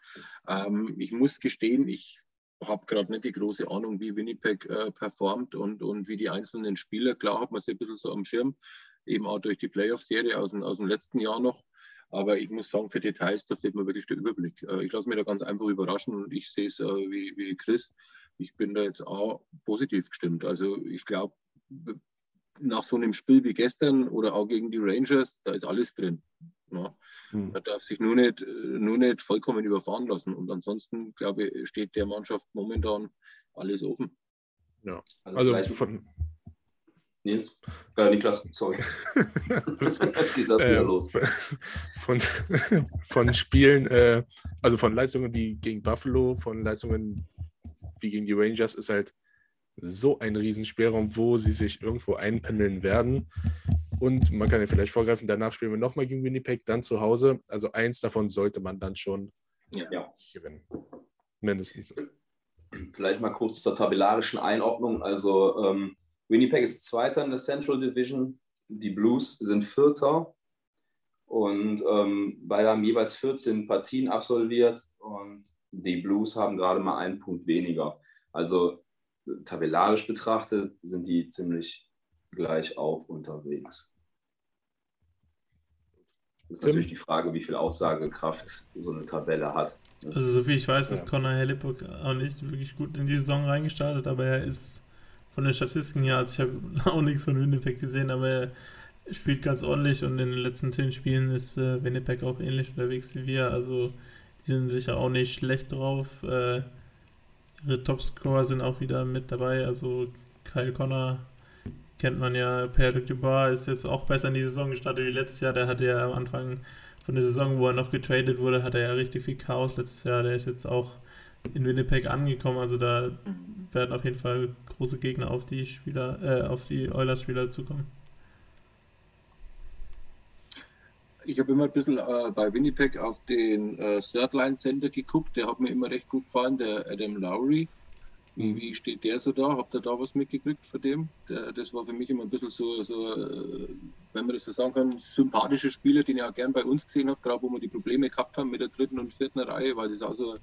Ähm, ich muss gestehen, ich habe gerade nicht die große Ahnung, wie Winnipeg äh, performt und, und wie die einzelnen Spieler. Klar hat man sie ein bisschen so am Schirm, eben auch durch die Playoff-Serie aus, aus dem letzten Jahr noch. Aber ich muss sagen, für Details, da fehlt mir wirklich der Überblick. Äh, ich lasse mich da ganz einfach überraschen und ich sehe es wie, wie Chris. Ich bin da jetzt auch positiv gestimmt. Also ich glaube, nach so einem Spiel wie gestern oder auch gegen die Rangers, da ist alles drin. Ja. Hm. Man darf sich nur nicht, nur nicht vollkommen überfahren lassen. Und ansonsten, glaube ich, steht der Mannschaft momentan alles offen. Ja, also, also von, Nils? Äh, Niklas, sorry. Jetzt geht das wieder äh, los. Von, von Spielen, äh, also von Leistungen wie gegen Buffalo, von Leistungen wie gegen die Rangers ist halt so ein Riesenspielraum, wo sie sich irgendwo einpendeln werden. Und man kann ja vielleicht vorgreifen, danach spielen wir nochmal gegen Winnipeg, dann zu Hause. Also eins davon sollte man dann schon ja. gewinnen. Mindestens. Vielleicht mal kurz zur tabellarischen Einordnung. Also ähm, Winnipeg ist Zweiter in der Central Division. Die Blues sind Vierter. Und ähm, beide haben jeweils 14 Partien absolviert. Und die Blues haben gerade mal einen Punkt weniger. Also tabellarisch betrachtet sind die ziemlich gleich auf unterwegs. Das ist natürlich die Frage, wie viel Aussagekraft so eine Tabelle hat. Also, so viel ich weiß, ist Connor Hellebuck auch nicht wirklich gut in die Saison reingestartet, aber er ist von den Statistiken her, also ich habe auch nichts von Winnipeg gesehen, aber er spielt ganz ordentlich und in den letzten zehn Spielen ist äh, Winnipeg auch ähnlich unterwegs wie wir. Also die sind sicher auch nicht schlecht drauf. Äh, ihre Topscorer sind auch wieder mit dabei. Also Kyle Connor kennt man ja. Pierre Dubois ist jetzt auch besser in die Saison gestartet wie letztes Jahr. Der hatte ja am Anfang von der Saison, wo er noch getradet wurde, hat er ja richtig viel Chaos letztes Jahr. Der ist jetzt auch in Winnipeg angekommen. Also da werden auf jeden Fall große Gegner auf die Spieler, äh, auf die Oilers-Spieler zukommen. Ich habe immer ein bisschen äh, bei Winnipeg auf den äh, Third-Line-Center geguckt. Der hat mir immer recht gut gefallen, der Adam Lowry. Wie, wie steht der so da? Habt ihr da was mitgekriegt von dem? Der, das war für mich immer ein bisschen so, so äh, wenn man das so sagen kann, sympathische Spieler, den ich auch gern bei uns gesehen habe, gerade wo wir die Probleme gehabt haben mit der dritten und vierten Reihe, weil das auch so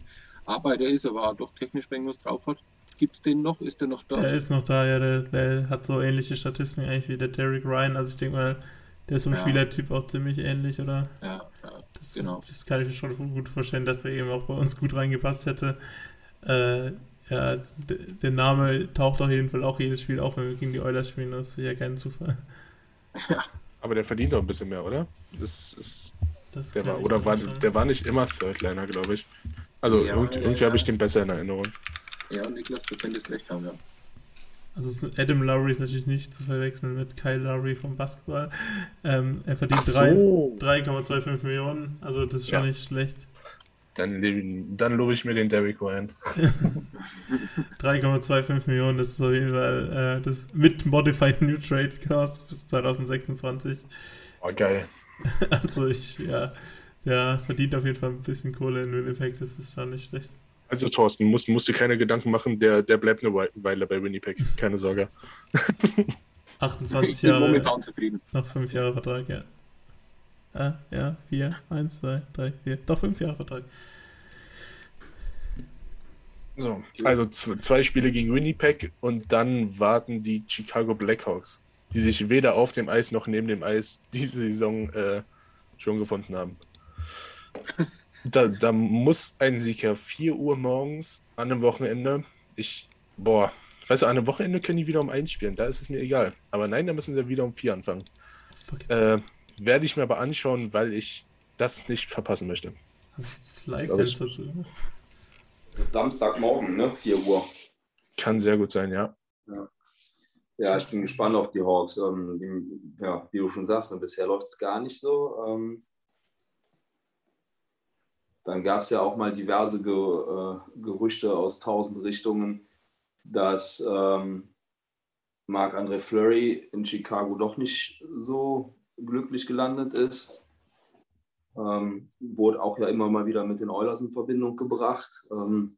Arbeiter ist, aber auch doch technisch irgendwas drauf hat. Gibt es den noch? Ist der noch da? Der ist noch da, ja. Der, der, hat so ähnliche Statistiken eigentlich wie der Derek Ryan. Also ich denke mal, der ist vom ja. Spielertyp auch ziemlich ähnlich, oder? Ja, ja das, genau. Das, kann ich mir schon gut vorstellen, dass er eben auch bei uns gut reingepasst hätte. Äh, ja, der Name taucht auf jeden Fall auch jedes Spiel auf, wenn wir gegen die Oilers spielen. Das ist ja kein Zufall. Ja. Aber der verdient doch ein bisschen mehr, oder? Das ist, das der war, oder war, der war nicht immer Thirdliner, glaube ich. Also ja, irgendwie, irgendwie habe ich den besser in Erinnerung. Ja, Niklas, du könntest recht haben, ja. Also Adam Lowry ist natürlich nicht zu verwechseln mit Kyle Lowry vom Basketball. Ähm, er verdient so. 3,25 Millionen, also das ist schon ja. nicht schlecht. Dann, dann lobe ich mir den Derrick Ryan. 3,25 Millionen, das ist auf jeden Fall äh, das mit Modified New Trade Cost bis 2026. Oh, geil. Also ich, ja, der verdient auf jeden Fall ein bisschen Kohle in Winnipeg, das ist schon nicht schlecht. Also Thorsten, musst, musst du keine Gedanken machen, der, der bleibt eine Weile bei Winnipeg, keine Sorge. 28 Jahre. momentan zufrieden. Noch 5 Jahre Vertrag, ja. Ah, ja, 4, 1, 2, 3, 4. Doch 5 Jahre Vertrag. So, also zwei Spiele gegen Winnipeg und dann warten die Chicago Blackhawks, die sich weder auf dem Eis noch neben dem Eis diese Saison äh, schon gefunden haben. Da, da muss ein Sieg ja 4 Uhr morgens an einem Wochenende. Ich, boah, weißt du, an einem Wochenende können die wieder um 1 spielen, da ist es mir egal. Aber nein, da müssen sie wieder um 4 anfangen. Äh, Werde ich mir aber anschauen, weil ich das nicht verpassen möchte. Ich das Live-Fenster dazu? Samstagmorgen, ne? 4 Uhr. Kann sehr gut sein, ja. Ja. Ja, ich bin gespannt auf die Hawks. Ähm, die, ja, wie du schon sagst, ne, bisher läuft es gar nicht so. Ähm, dann gab es ja auch mal diverse Ge äh, Gerüchte aus tausend Richtungen, dass ähm, Marc-André Fleury in Chicago doch nicht so glücklich gelandet ist. Ähm, wurde auch ja immer mal wieder mit den Oilers in Verbindung gebracht. Ähm,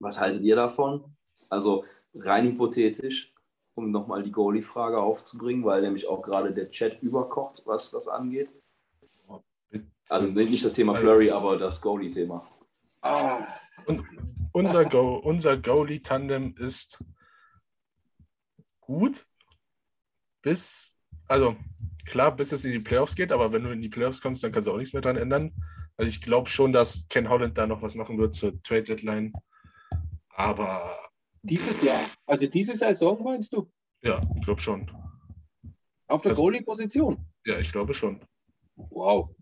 was haltet ihr davon? Also rein hypothetisch, um nochmal die Goalie-Frage aufzubringen, weil nämlich auch gerade der Chat überkocht, was das angeht. Also nicht das Thema Flurry, aber das Goalie-Thema. Ah. Und unser, Go, unser Goalie-Tandem ist gut bis, also klar, bis es in die Playoffs geht, aber wenn du in die Playoffs kommst, dann kannst du auch nichts mehr dran ändern. Also ich glaube schon, dass Ken Holland da noch was machen wird zur Trade Deadline. Aber. Dieses Jahr, also diese Saison meinst du? Ja, ich glaube schon. Auf der also, Goalie-Position? Ja, ich glaube schon. Wow.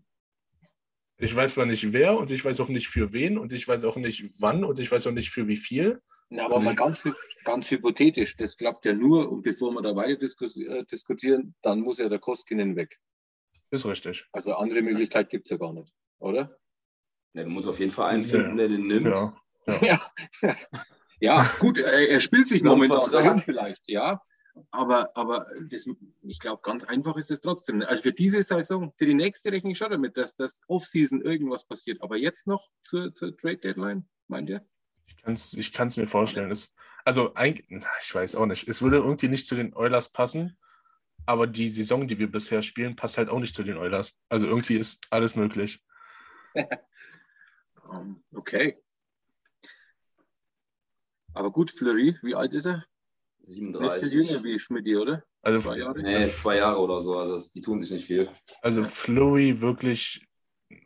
Ich weiß zwar nicht wer und ich weiß auch nicht für wen und ich weiß auch nicht wann und ich weiß auch nicht für wie viel. Na, aber also mal ganz, ganz hypothetisch, das klappt ja nur und bevor wir da weiter diskus äh, diskutieren, dann muss ja der Koskinen weg. Ist richtig. Also andere Möglichkeit gibt es ja gar nicht, oder? Ja, du musst auf jeden Fall einen finden, der den nimmt. Ja, ja. ja. ja gut, er, er, spielt sich momentan vielleicht, ja. Aber, aber das, ich glaube, ganz einfach ist es trotzdem. Also für diese Saison, für die nächste rechne ich schon damit, dass das Offseason irgendwas passiert. Aber jetzt noch zur, zur Trade Deadline, meint ihr? Ich kann es ich kann's mir vorstellen. Es, also, eigentlich, ich weiß auch nicht. Es würde irgendwie nicht zu den Oilers passen, aber die Saison, die wir bisher spielen, passt halt auch nicht zu den Oilers. Also irgendwie ist alles möglich. okay. Aber gut, Fleury, wie alt ist er? 37. Nicht viel jünger wie Schmidt, oder? Also zwei Jahre? Nee, zwei Jahre oder so. Also das, die tun sich nicht viel. Also Flurry wirklich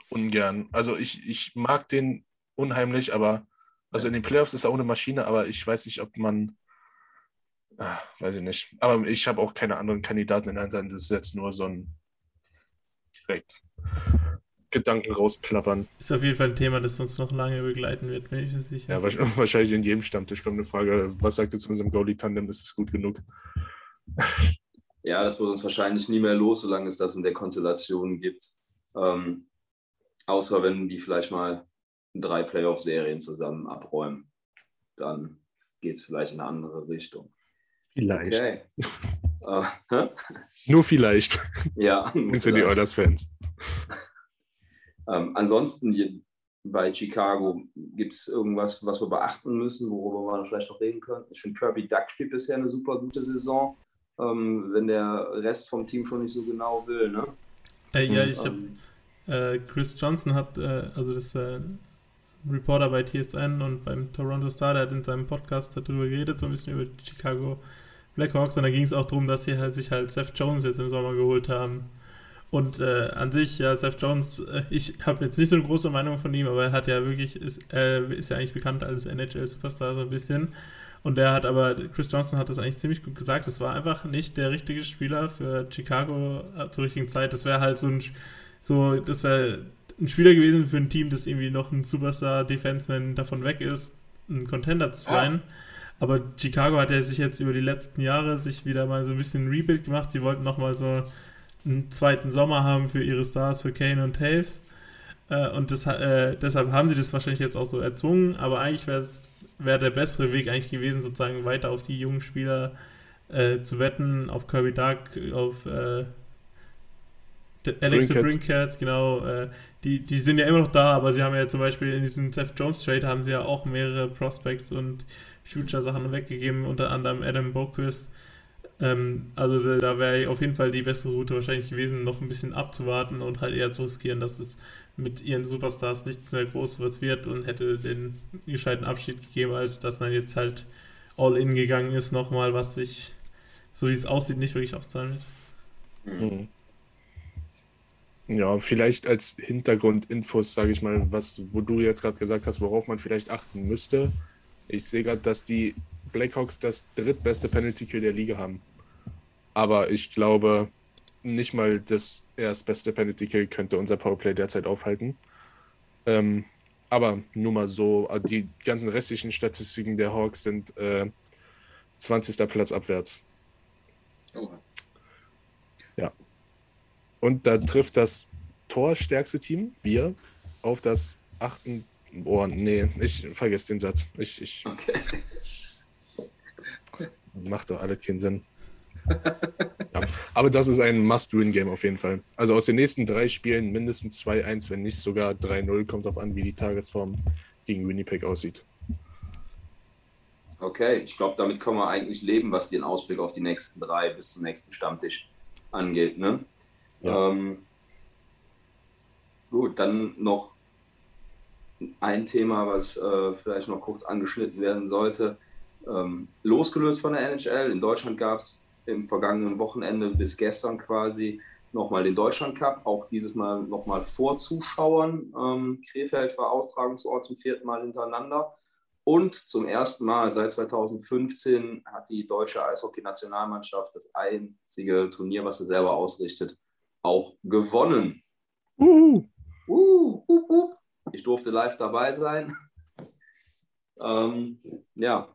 ungern. Also ich, ich mag den unheimlich, aber also in den Playoffs ist er ohne Maschine, aber ich weiß nicht, ob man. Ach, weiß ich nicht. Aber ich habe auch keine anderen Kandidaten in Einsatz. Das ist jetzt nur so ein direkt Gedanken rausplappern. Ist auf jeden Fall ein Thema, das uns noch lange begleiten wird, bin ich mir sicher. Ja, wahrscheinlich in jedem Stammtisch kommt eine Frage, was sagt ihr zu unserem Goalie-Tandem, ist es gut genug? Ja, das wird uns wahrscheinlich nie mehr los, solange es das in der Konstellation gibt. Ähm, außer wenn die vielleicht mal drei Playoff-Serien zusammen abräumen. Dann geht es vielleicht in eine andere Richtung. Vielleicht. Okay. uh, Nur vielleicht. Ja. Sind die Oilers-Fans. Ähm, ansonsten bei Chicago gibt es irgendwas, was wir beachten müssen, worüber wir vielleicht noch reden können. Ich finde, Kirby Duck spielt bisher eine super gute Saison, ähm, wenn der Rest vom Team schon nicht so genau will. Ne? Äh, ja, ich ähm, habe äh, Chris Johnson hat, äh, also das äh, Reporter bei TSN und beim Toronto Star, der hat in seinem Podcast darüber geredet, so ein bisschen über die Chicago Blackhawks und da ging es auch darum, dass sie halt sich halt Seth Jones jetzt im Sommer geholt haben und äh, an sich, ja, Seth Jones, äh, ich habe jetzt nicht so eine große Meinung von ihm, aber er hat ja wirklich, ist, äh, ist ja eigentlich bekannt als NHL-Superstar so ein bisschen. Und er hat aber, Chris Johnson hat das eigentlich ziemlich gut gesagt, es war einfach nicht der richtige Spieler für Chicago äh, zur richtigen Zeit. Das wäre halt so ein, so, das wäre ein Spieler gewesen für ein Team, das irgendwie noch ein Superstar-Defenseman davon weg ist, ein Contender zu sein. Ah. Aber Chicago hat ja sich jetzt über die letzten Jahre sich wieder mal so ein bisschen ein Rebuild gemacht. Sie wollten nochmal so einen zweiten Sommer haben für ihre Stars, für Kane und Taves. Äh, und das, äh, deshalb haben sie das wahrscheinlich jetzt auch so erzwungen, aber eigentlich wäre wär der bessere Weg eigentlich gewesen, sozusagen weiter auf die jungen Spieler äh, zu wetten, auf Kirby Duck, auf äh, Alex Brinket, genau. Äh, die, die sind ja immer noch da, aber sie haben ja zum Beispiel in diesem Seth Jones Trade haben sie ja auch mehrere Prospects und Future-Sachen weggegeben, unter anderem Adam Boquist ähm, also da wäre auf jeden Fall die bessere Route wahrscheinlich gewesen, noch ein bisschen abzuwarten und halt eher zu riskieren, dass es mit ihren Superstars nicht mehr groß was wird und hätte den gescheiten Abschied gegeben, als dass man jetzt halt all in gegangen ist, nochmal, was sich, so wie es aussieht, nicht wirklich auszahlen wird. Mhm. Ja, vielleicht als Hintergrundinfos, sage ich mal, was, wo du jetzt gerade gesagt hast, worauf man vielleicht achten müsste. Ich sehe gerade, dass die Blackhawks das drittbeste Penalty Kill der Liga haben. Aber ich glaube, nicht mal das erstbeste Penalty Kill könnte unser Powerplay derzeit aufhalten. Ähm, Aber nur mal so, äh, die ganzen restlichen Statistiken der Hawks sind äh, 20. Platz abwärts. Oh. Ja. Und da trifft das torstärkste Team, wir, auf das achten. Oh, nee, ich vergesse den Satz. Ich, ich okay. Macht doch alles keinen Sinn. Ja. Aber das ist ein Must-Win-Game auf jeden Fall. Also aus den nächsten drei Spielen mindestens 2-1, wenn nicht sogar 3-0. Kommt auf an, wie die Tagesform gegen Winnipeg aussieht. Okay, ich glaube, damit können wir eigentlich leben, was den Ausblick auf die nächsten drei bis zum nächsten Stammtisch angeht. Ne? Ja. Ähm, gut, dann noch ein Thema, was äh, vielleicht noch kurz angeschnitten werden sollte. Ähm, losgelöst von der NHL. In Deutschland gab es im vergangenen Wochenende bis gestern quasi nochmal den Deutschland Cup, auch dieses Mal nochmal vor Zuschauern. Ähm, Krefeld war Austragungsort zum vierten Mal hintereinander. Und zum ersten Mal seit 2015 hat die deutsche Eishockey-Nationalmannschaft das einzige Turnier, was sie selber ausrichtet, auch gewonnen. Uh. Uh, uh, uh. Ich durfte live dabei sein. ähm, ja,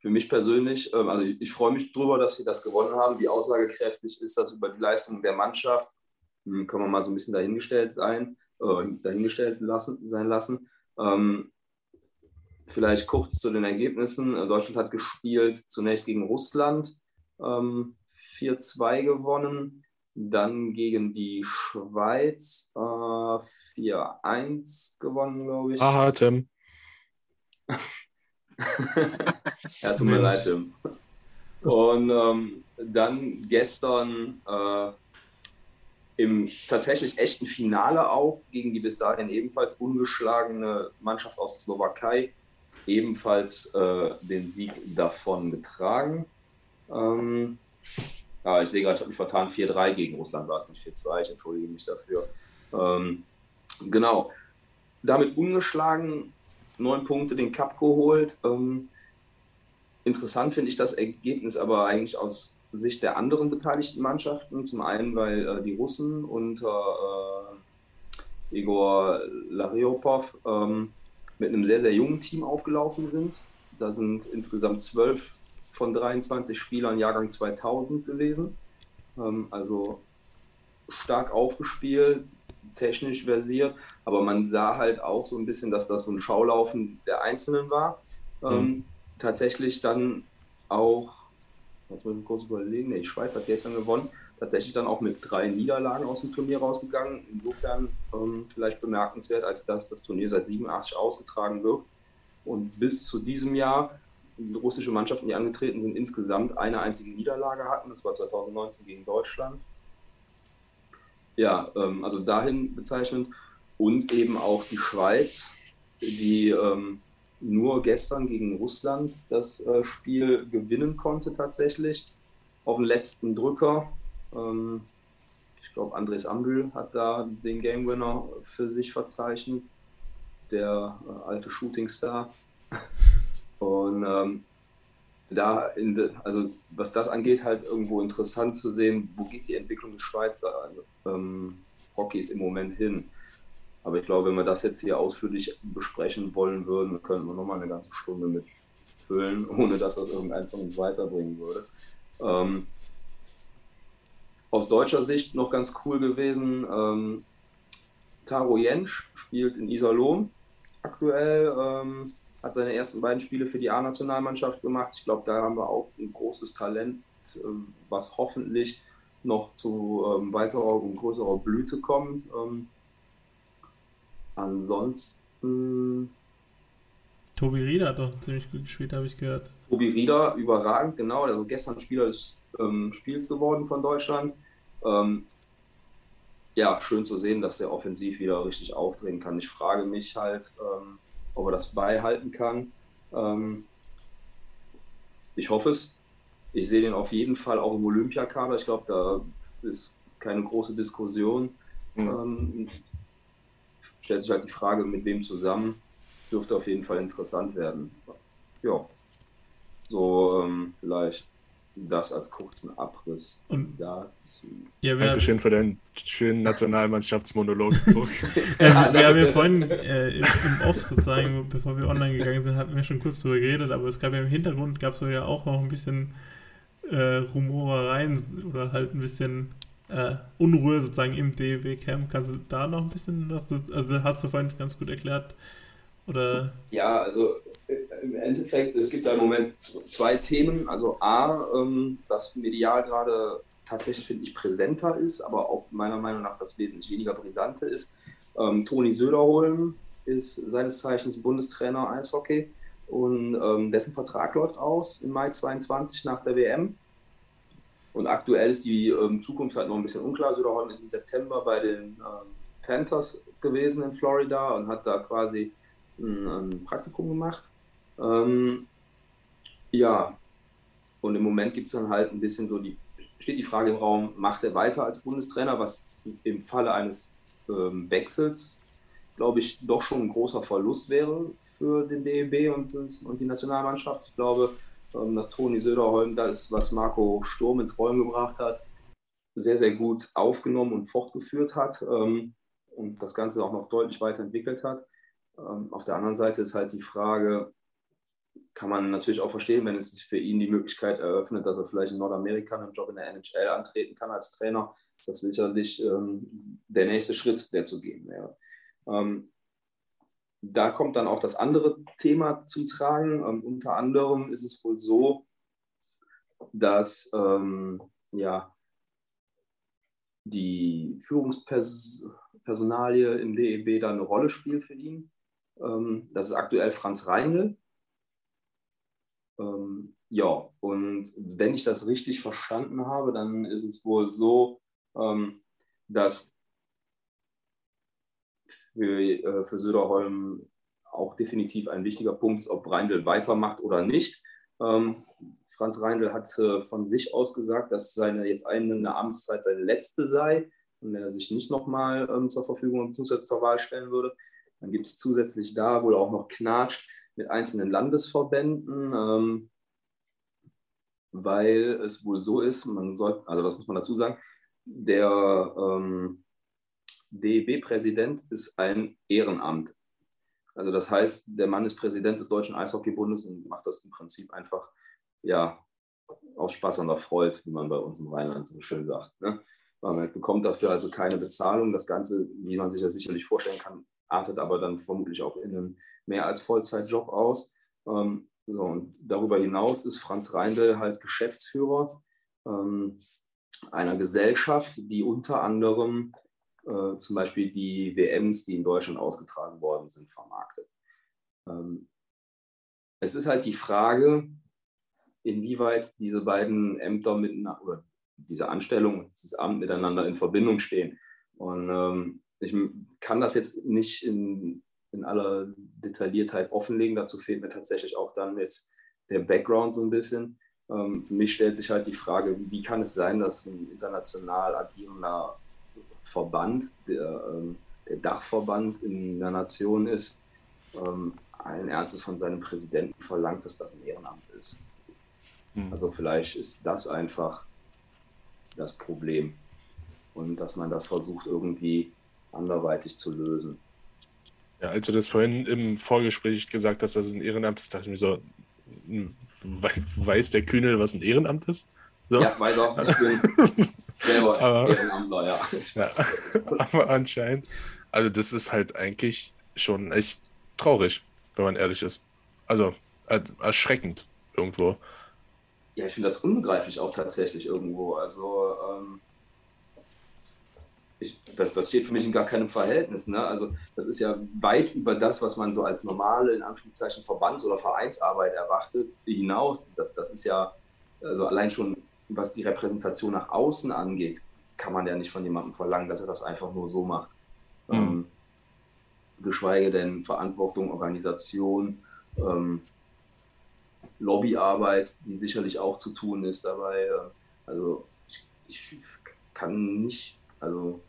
für mich persönlich, ähm, also ich, ich, freue mich darüber, dass sie das gewonnen haben. Wie aussagekräftig ist das über die Leistung der Mannschaft? Hm, können wir mal so ein bisschen dahingestellt sein, äh, dahingestellt lassen, sein lassen. Ähm, vielleicht kurz zu den Ergebnissen. Äh, Deutschland hat gespielt zunächst gegen Russland, ähm, 4-2 gewonnen, dann gegen die Schweiz äh, 4-1 gewonnen, glaube ich. Aha, Tim. ja, tut mir leid, Tim. Und ähm, dann gestern äh, im tatsächlich echten Finale auch gegen die bis dahin ebenfalls ungeschlagene Mannschaft aus der Slowakei ebenfalls äh, den Sieg davon getragen. Ähm, ja, ich sehe gerade, ich habe mich vertan, 4-3 gegen Russland war es nicht 4-2, ich entschuldige mich dafür. Ähm, genau. Damit ungeschlagen, neun Punkte den Cup geholt. Ähm, interessant finde ich das Ergebnis aber eigentlich aus Sicht der anderen beteiligten Mannschaften. Zum einen, weil äh, die Russen unter äh, Igor Lariopov ähm, mit einem sehr, sehr jungen Team aufgelaufen sind. Da sind insgesamt zwölf von 23 Spielern Jahrgang 2000 gewesen. Ähm, also stark aufgespielt, technisch versiert, aber man sah halt auch so ein bisschen, dass das so ein Schaulaufen der Einzelnen war. Ähm, mhm. Tatsächlich dann auch Jetzt muss ich kurz überlegen. Nee, die Schweiz hat gestern gewonnen. Tatsächlich dann auch mit drei Niederlagen aus dem Turnier rausgegangen. Insofern ähm, vielleicht bemerkenswert, als dass das Turnier seit 87 ausgetragen wird. Und bis zu diesem Jahr die russische Mannschaften, die angetreten sind, insgesamt eine einzige Niederlage hatten. Das war 2019 gegen Deutschland. Ja, ähm, also dahin bezeichnend. Und eben auch die Schweiz, die ähm, nur gestern gegen Russland das äh, Spiel gewinnen konnte tatsächlich. Auf den letzten Drücker. Ähm, ich glaube, Andres Ambül hat da den Game Winner für sich verzeichnet. Der äh, alte Shootingstar. Und ähm, da, de, also was das angeht, halt irgendwo interessant zu sehen, wo geht die Entwicklung des Schweizer also, ähm, Hockeys im Moment hin. Aber ich glaube, wenn wir das jetzt hier ausführlich besprechen wollen würden, könnten wir nochmal eine ganze Stunde mitfüllen, ohne dass das irgendein von uns weiterbringen würde. Ähm, aus deutscher Sicht noch ganz cool gewesen, ähm, Taro Jensch spielt in Iserlohn aktuell, ähm, hat seine ersten beiden Spiele für die A-Nationalmannschaft gemacht. Ich glaube, da haben wir auch ein großes Talent, äh, was hoffentlich noch zu ähm, weiterer und größerer Blüte kommt. Ähm, Ansonsten. Tobi Rieder hat doch ziemlich gut gespielt, habe ich gehört. Tobi Rieder, überragend, genau. Also gestern Spieler des ähm, Spiels geworden von Deutschland. Ähm, ja, schön zu sehen, dass er offensiv wieder richtig aufdrehen kann. Ich frage mich halt, ähm, ob er das beibehalten kann. Ähm, ich hoffe es. Ich sehe den auf jeden Fall auch im Olympiakader. Ich glaube, da ist keine große Diskussion. Mhm stellt sich halt die Frage, mit wem zusammen, dürfte auf jeden Fall interessant werden. Ja, so ähm, vielleicht das als kurzen Abriss Und- dazu. Ja, wir, Dankeschön für deinen schönen Nationalmannschaftsmonolog. äh, Ja, wir haben ja vorhin äh, im, Off sozusagen, bevor wir online gegangen sind, hatten wir schon kurz drüber geredet, aber es gab ja im Hintergrund, gab es ja auch noch ein bisschen äh, Rumorereien oder halt ein bisschen äh, Unruhe sozusagen im DEW-Camp. Kannst du da noch ein bisschen, was also hast du vorhin ganz gut erklärt, oder Ja, also äh, im Endeffekt, es gibt da im Moment zwei Themen. Also A, ähm, das medial gerade tatsächlich, finde ich, präsenter ist, aber auch meiner Meinung nach das wesentlich weniger brisante ist. Ähm, Toni Söderholm ist seines Zeichens Bundestrainer Eishockey und ähm, dessen Vertrag läuft aus im Mai 22 nach der WM. Und aktuell ist die ähm, Zukunft halt noch ein bisschen unklar. Söderholm ist im September bei den ähm, Panthers gewesen in Florida und hat da quasi ein, ein Praktikum gemacht. Ähm, ja, und im Moment gibt es dann halt ein bisschen so die, steht die Frage im Raum, macht er weiter als Bundestrainer, was im Falle eines ähm, Wechsels, glaube ich, doch schon ein großer Verlust wäre für den DEB und, und die Nationalmannschaft. Ich glaube, ähm, dass Toni Söderholm das, was Marco Sturm ins Rollen gebracht hat, sehr, sehr gut aufgenommen und fortgeführt hat ähm, und das Ganze auch noch deutlich weiterentwickelt hat. Ähm, auf der anderen Seite ist halt die Frage, kann man natürlich auch verstehen, wenn es sich für ihn die Möglichkeit eröffnet, dass er vielleicht in Nordamerika einen Job in der NHL antreten kann als Trainer, ist das sicherlich ähm, der nächste Schritt, der zu gehen wäre. Ähm, da kommt dann auch das andere Thema zum Tragen. Ähm, unter anderem ist es wohl so, dass ähm, ja, die Führungspersonalie im DEB da eine Rolle spielt für ihn. Ähm, das ist aktuell Franz Reindl. Ähm, ja, und wenn ich das richtig verstanden habe, dann ist es wohl so, ähm, dass für, äh, für Söderholm auch definitiv ein wichtiger Punkt ist, ob Reindl weitermacht oder nicht. Franz Reindl hat von sich aus gesagt, dass seine jetzt eine Amtszeit seine letzte sei und er sich nicht nochmal zur Verfügung bzw. zur Wahl stellen würde. Dann gibt es zusätzlich da wohl auch noch Knatsch mit einzelnen Landesverbänden, ähm, weil es wohl so ist, man soll, also das muss man dazu sagen, der ähm, DEB-Präsident ist ein Ehrenamt. Also das heißt, der Mann ist Präsident des Deutschen Eishockeybundes und macht das im Prinzip einfach ja, aus Spaß an der Freude, wie man bei uns im Rheinland so schön sagt. Ne? Man bekommt dafür also keine Bezahlung. Das Ganze, wie man sich ja sicherlich vorstellen kann, artet aber dann vermutlich auch in einem mehr als Vollzeitjob aus. Ähm, so, und darüber hinaus ist Franz Reindl halt Geschäftsführer ähm, einer Gesellschaft, die unter anderem äh, zum Beispiel die WMs, die in Deutschland ausgetragen worden sind, vermarktet. Ähm, es ist halt die Frage, inwieweit diese beiden Ämter miteinander oder diese Anstellung dieses Amt miteinander in Verbindung stehen. Und ähm, ich kann das jetzt nicht in, in aller Detailliertheit offenlegen. Dazu fehlt mir tatsächlich auch dann jetzt der Background so ein bisschen. Ähm, für mich stellt sich halt die Frage, wie kann es sein, dass ein international agierender Verband, der, ähm, der Dachverband in der Nation ist, ähm, allen Ernstes von seinem Präsidenten verlangt, dass das ein Ehrenamt ist. Hm. Also vielleicht ist das einfach das Problem und dass man das versucht irgendwie anderweitig zu lösen. Ja, als du das vorhin im Vorgespräch gesagt hast, dass es ein Ehrenamt ist, dachte ich mir so, hm, weiß, weiß der Kühnel, was ein Ehrenamt ist? So. Ja, weiß auch, ich bin selber Aber- Ehrenamtler, ja. Ja. das. Aber anscheinend, also das ist halt eigentlich schon echt traurig, wenn man ehrlich ist. Also erschreckend irgendwo. Ja, ich finde das unbegreiflich auch tatsächlich irgendwo. Also, ähm, ich, das, das steht für mich in gar keinem Verhältnis. Ne? Also, das ist ja weit über das, was man so als normale, in Anführungszeichen, Verbands- oder Vereinsarbeit erwartet, hinaus. Das, das ist ja, also allein schon, was die Repräsentation nach außen angeht, kann man ja nicht von jemandem verlangen, dass er das einfach nur so macht. Mhm. Ähm, geschweige denn Verantwortung, Organisation, ähm, Lobbyarbeit, die sicherlich auch zu tun ist dabei. äh, Also ich, ich kann nicht, also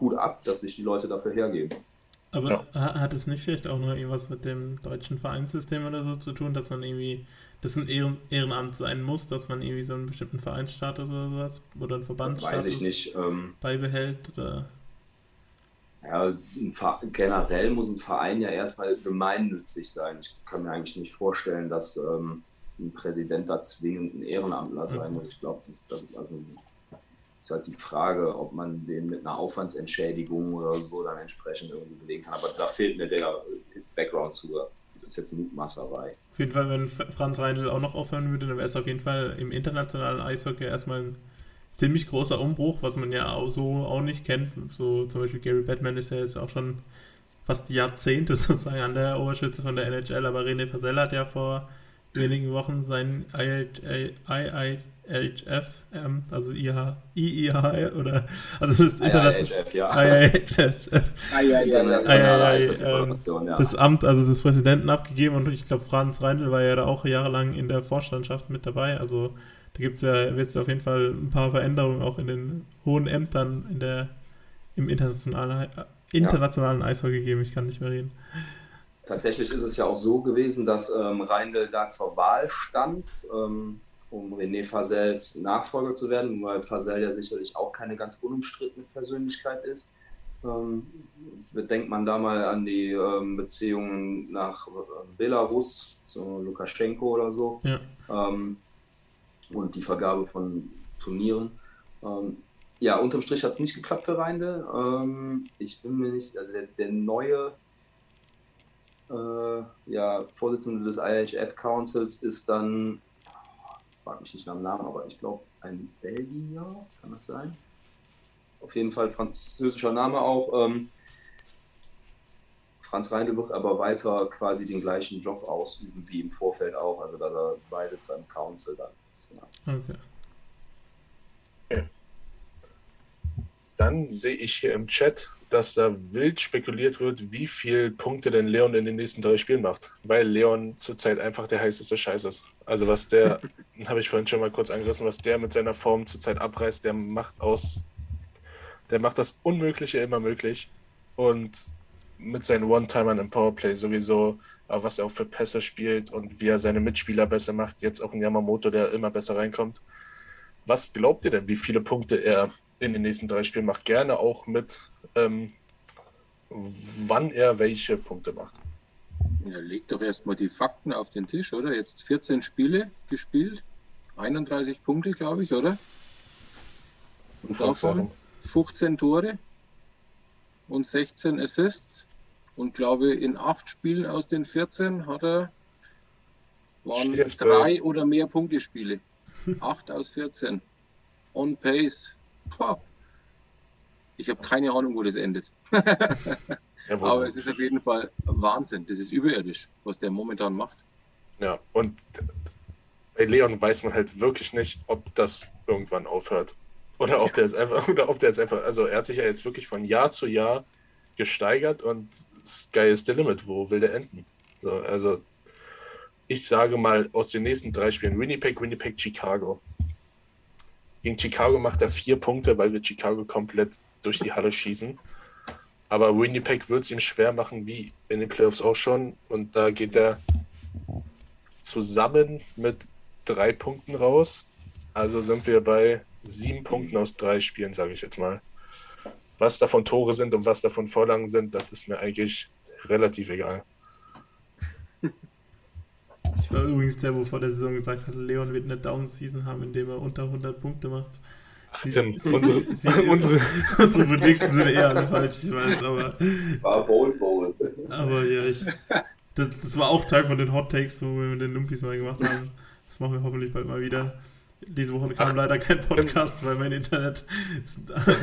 Hut ab, dass sich die Leute dafür hergeben. Aber ja. hat es nicht vielleicht auch noch irgendwas mit dem deutschen Vereinssystem oder so zu tun, dass man irgendwie, das ein Ehren, Ehrenamt sein muss, dass man irgendwie so einen bestimmten Vereinsstatus oder sowas oder einen Verbandsstatus Weiß ich nicht, ähm, beibehält? Oder? Ja, generell muss ein Verein ja erstmal gemeinnützig sein. Ich kann mir eigentlich nicht vorstellen, dass ähm, ein Präsident da zwingend ein Ehrenamtler sein muss. Ich glaube, das, das also, ist halt die Frage, ob man den mit einer Aufwandsentschädigung oder so dann entsprechend irgendwie belegen kann. Aber da fehlt mir der Background zu. Das ist jetzt Mutmaßerei. Auf jeden Fall, wenn Franz Reindl auch noch aufhören würde, dann wäre es auf jeden Fall im internationalen Eishockey erstmal ein ziemlich großer Umbruch, was man ja auch so auch nicht kennt. So zum Beispiel Gary Batman ist ja jetzt auch schon fast Jahrzehnte sozusagen an der Oberschütze von der NHL, aber René Fasel hat ja vor wenigen Wochen sein IIHF, ähm, also IIH, IIH oder also das IIHF, ja. IIHF, das Amt, also des Präsidenten abgegeben und ich glaube Franz Reindl war ja da auch jahrelang in der Vorstandschaft mit dabei, also da gibt's ja, wird es auf jeden Fall ein paar Veränderungen auch in den hohen Ämtern in der, im internationalen, internationalen ja. Eishockey geben. Ich kann nicht mehr reden. Tatsächlich ist es ja auch so gewesen, dass ähm, Reindl da zur Wahl stand, ähm, um René Fasels Nachfolger zu werden, weil Fasel ja sicherlich auch keine ganz unumstrittene Persönlichkeit ist. Ähm, bedenkt man da mal an die ähm, Beziehungen nach äh, Belarus, so Lukaschenko oder so. Ja. Ähm, und die Vergabe von Turnieren. Ähm, ja, unterm Strich hat es nicht geklappt für Reinde. Ähm, ich bin mir nicht, also der, der neue äh, ja, Vorsitzende des IHF Councils ist dann, frage mich nicht nach dem Namen, aber ich glaube ein Belgier, kann das sein? Auf jeden Fall französischer Name auch. Ähm, Franz Reindl wird aber weiter quasi den gleichen Job ausüben wie im Vorfeld auch, also dass er beide zu einem Council dann ist. Ja. Okay. okay. Dann sehe ich hier im Chat, dass da wild spekuliert wird, wie viele Punkte denn Leon in den nächsten drei Spielen macht. Weil Leon zurzeit einfach der heißeste Scheiß ist. Also was der, habe ich vorhin schon mal kurz angerissen, was der mit seiner Form zurzeit abreißt, der macht aus, der macht das Unmögliche immer möglich. Und mit seinen One-Timern im Powerplay sowieso, was er auch für Pässe spielt und wie er seine Mitspieler besser macht. Jetzt auch ein Yamamoto, der immer besser reinkommt. Was glaubt ihr denn, wie viele Punkte er in den nächsten drei Spielen macht? Gerne auch mit, ähm, wann er welche Punkte macht. Ja, leg doch erstmal die Fakten auf den Tisch, oder? Jetzt 14 Spiele gespielt, 31 Punkte, glaube ich, oder? Und davon 15 Tore und 16 Assists. Und glaube, in acht Spielen aus den 14 hat er waren drei oder mehr Punktespiele. Acht aus 14. On pace. Boah. Ich habe keine Ahnung, wo das endet. Aber es ist auf jeden Fall Wahnsinn. Das ist überirdisch, was der momentan macht. Ja, und bei Leon weiß man halt wirklich nicht, ob das irgendwann aufhört. Oder ob der jetzt einfach, oder ob der jetzt einfach, also er hat sich ja jetzt wirklich von Jahr zu Jahr gesteigert und Sky is the limit. Wo will der enden? So, also ich sage mal aus den nächsten drei Spielen Winnipeg, Winnipeg, Chicago. Gegen Chicago macht er vier Punkte, weil wir Chicago komplett durch die Halle schießen. Aber Winnipeg wird es ihm schwer machen, wie in den Playoffs auch schon. Und da geht er zusammen mit drei Punkten raus. Also sind wir bei sieben Punkten aus drei Spielen, sage ich jetzt mal. Was davon Tore sind und was davon Vorlagen sind, das ist mir eigentlich relativ egal. Ich war übrigens der, wo vor der Saison gesagt hat, Leon wird eine Down-Season haben, indem er unter 100 Punkte macht. Tim, sie, unsere, sie, unsere, unsere Predictions sind eher alle falsch, ich weiß, aber. War bold, bold. Aber ja, ich. Das, das, war auch Teil von den Hot Takes, wo wir mit den Lumpis mal gemacht haben. Das machen wir hoffentlich bald mal wieder. Diese Woche kam Ach, leider kein Podcast, weil mein Internet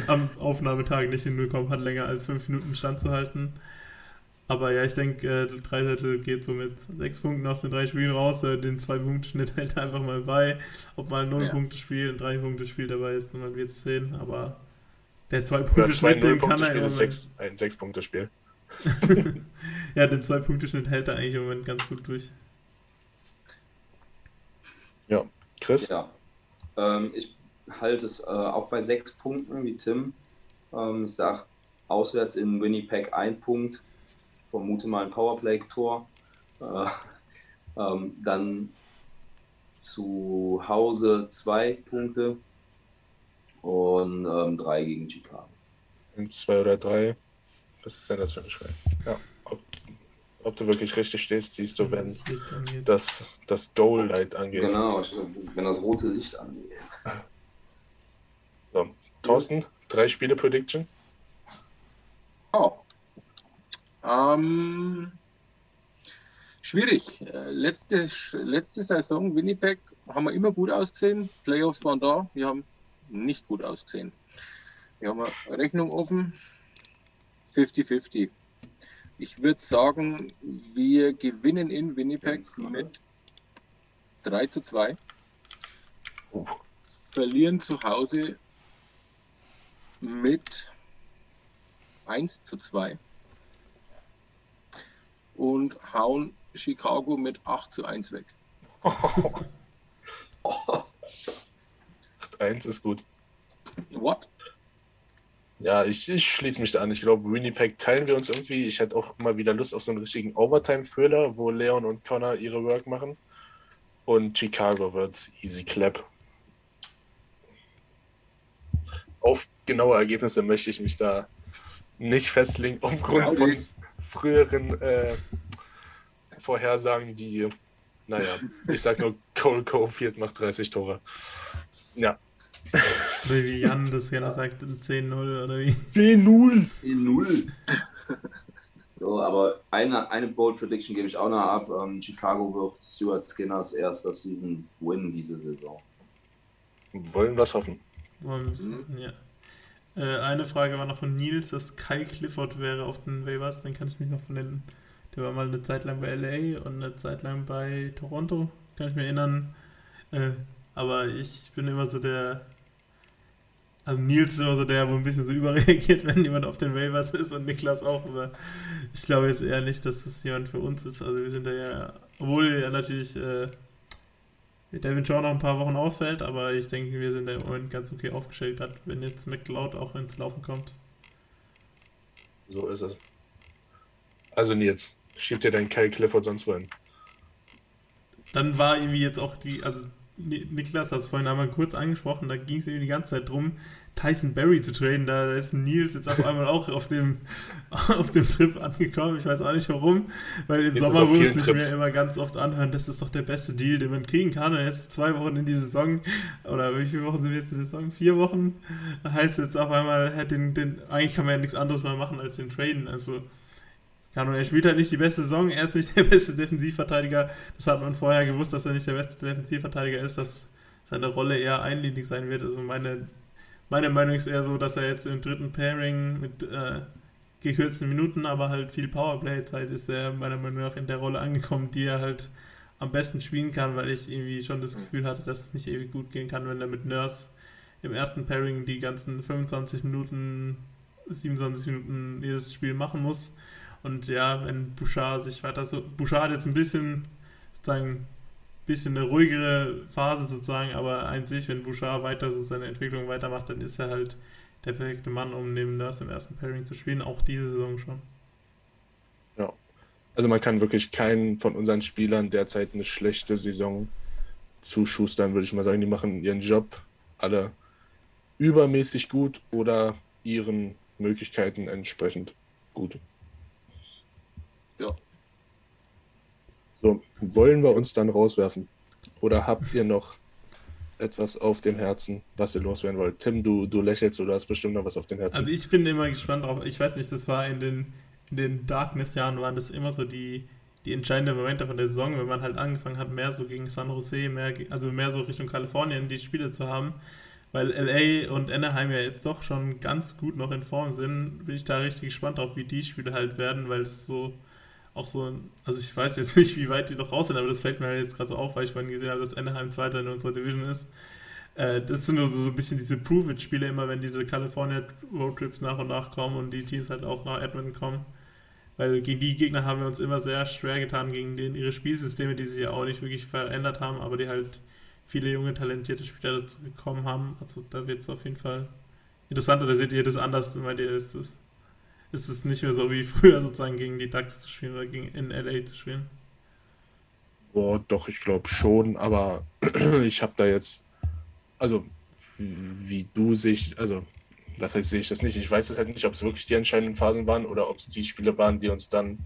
am Aufnahmetag nicht hingekommen hat, länger als fünf Minuten standzuhalten. Aber ja, ich denke, äh, Dreisettel geht so mit sechs Punkten aus den drei Spielen raus. Äh, den Zwei-Punkte-Schnitt hält einfach mal bei. Ob mal ein Null-Punkte-Spiel, ein Drei-Punkte-Spiel dabei ist, man wird es sehen. Aber der Zwei-Punkte-Schnitt, den kann er ja. Sechs, ein Sechs-Punkte-Spiel. ja, den Zwei-Punkte-Schnitt hält er eigentlich im Moment ganz gut durch. Ja, Chris? Ja, ähm, ich halte es äh, auch bei sechs Punkten wie Tim. Ähm, ich sage auswärts in Winnipeg ein Punkt vermute mal ein Powerplay-Tor. Äh, ähm, dann zu Hause zwei Punkte und ähm, drei gegen Chicago. Und zwei oder drei. Was ist denn das für eine Schrei? Ja. Ob, ob, du wirklich richtig stehst, siehst du, wenn das, das Goal-Light angeht. Genau, wenn das rote Licht angeht. So. Thorsten, drei Spiele-Prediction? Oh. Ähm, schwierig. Äh, letzte, letzte Saison, Winnipeg, haben wir immer gut ausgesehen. Playoffs waren da. Wir haben nicht gut ausgesehen. Wir haben eine Rechnung offen. 50-50. Ich würde sagen, wir gewinnen in Winnipeg mit 3 zu 2. Verlieren zu Hause mit 1 zu 2 und hauen Chicago mit 8 zu 1 weg. 8-1 ist gut. What? Ja, ich, ich schließe mich da an. Ich glaube, Winnipeg teilen wir uns irgendwie. Ich hätte auch mal wieder Lust auf so einen richtigen Overtime-Thriller, wo Leon und Connor ihre Work machen. Und Chicago wird easy clap. Auf genaue Ergebnisse möchte ich mich da nicht festlegen, aufgrund von früheren äh, Vorhersagen, die, naja, ich sag nur, Cole Caulfield macht 30 Tore. Ja. Oder wie Jan das gerne sagt, 10-0 oder wie? 10-0! 10-0. So, aber eine, eine Bold Prediction gebe ich auch noch ab. Ähm, Chicago wirft Stuart Skinners erster Season Win diese Saison. Wollen was hoffen. Wollen mhm. ja. Äh, eine Frage war noch von Nils, dass Kyle Clifford wäre auf den Waivers, den kann ich mich noch von. Der war mal eine Zeit lang bei LA und eine Zeit lang bei Toronto, kann ich mich erinnern. Äh, aber ich bin immer so der. Also Nils ist immer so der, wo ein bisschen so überreagiert, wenn jemand auf den Waivers ist und Niklas auch, aber ich glaube jetzt eher nicht, dass das jemand für uns ist. Also wir sind da ja, obwohl ja natürlich äh, Devin Shaw noch ein paar Wochen ausfällt, aber ich denke, wir sind im Moment ganz okay aufgestellt, gerade wenn jetzt McLeod auch ins Laufen kommt. So ist es. Also Nils, schieb dir deinen Kyle Clifford sonst wohin. Dann war irgendwie jetzt auch die, also Niklas hat es vorhin einmal kurz angesprochen, da ging es irgendwie die ganze Zeit drum, Tyson Berry zu traden. Da ist Nils jetzt auf einmal auch auf dem, auf dem Trip angekommen. Ich weiß auch nicht warum, weil im jetzt Sommer würde es mir immer ganz oft anhören, das ist doch der beste Deal, den man kriegen kann. Und jetzt zwei Wochen in die Saison, oder wie viele Wochen sind wir jetzt in der Saison? Vier Wochen? Heißt jetzt auf einmal, den, den, eigentlich kann man ja nichts anderes mehr machen als den traden. Also, kann und er spielt halt nicht die beste Saison, er ist nicht der beste Defensivverteidiger. Das hat man vorher gewusst, dass er nicht der beste Defensivverteidiger ist, dass seine Rolle eher einlinig sein wird. Also meine meine Meinung ist eher so, dass er jetzt im dritten Pairing mit äh, gekürzten Minuten, aber halt viel Powerplay-Zeit ist er meiner Meinung nach in der Rolle angekommen, die er halt am besten spielen kann, weil ich irgendwie schon das Gefühl hatte, dass es nicht ewig gut gehen kann, wenn er mit Nurse im ersten Pairing die ganzen 25 Minuten, 27 Minuten jedes Spiel machen muss. Und ja, wenn Bouchard sich weiter so. Bouchard hat jetzt ein bisschen sozusagen bisschen eine ruhigere Phase sozusagen, aber an sich, wenn Bouchard weiter so seine Entwicklung weitermacht, dann ist er halt der perfekte Mann, um neben Nurse im ersten Pairing zu spielen, auch diese Saison schon. Ja. Also man kann wirklich keinen von unseren Spielern derzeit eine schlechte Saison zuschustern, würde ich mal sagen. Die machen ihren Job alle übermäßig gut oder ihren Möglichkeiten entsprechend gut. So, wollen wir uns dann rauswerfen? Oder habt ihr noch etwas auf dem Herzen, was ihr loswerden wollt? Tim, du, du lächelst oder hast bestimmt noch was auf dem Herzen. Also ich bin immer gespannt drauf. Ich weiß nicht, das war in den, in den Darkness-Jahren waren das immer so die, die entscheidenden Momente von der Saison, wenn man halt angefangen hat, mehr so gegen San Jose, mehr, also mehr so Richtung Kalifornien die Spiele zu haben. Weil LA und Anaheim ja jetzt doch schon ganz gut noch in Form sind, bin ich da richtig gespannt drauf, wie die Spiele halt werden, weil es so auch so ein, also ich weiß jetzt nicht, wie weit die noch raus sind, aber das fällt mir jetzt gerade so auf, weil ich vorhin gesehen habe, dass Anaheim Zweiter in unserer Division ist. Äh, das sind nur so, so ein bisschen diese Prove-It-Spiele immer, wenn diese California Roadtrips nach und nach kommen und die Teams halt auch nach Edmonton kommen. Weil gegen die Gegner haben wir uns immer sehr schwer getan, gegen denen ihre Spielsysteme, die sich ja auch nicht wirklich verändert haben, aber die halt viele junge, talentierte Spieler dazu gekommen haben. Also da wird es auf jeden Fall interessanter, da seht ihr das anders, meint ihr, ist das ist es nicht mehr so wie früher sozusagen gegen die Ducks zu spielen oder gegen in LA zu spielen. Boah, doch, ich glaube schon, aber ich habe da jetzt, also wie du sich, also das heißt, sehe ich das nicht. Ich weiß es halt nicht, ob es wirklich die entscheidenden Phasen waren oder ob es die Spiele waren, die uns dann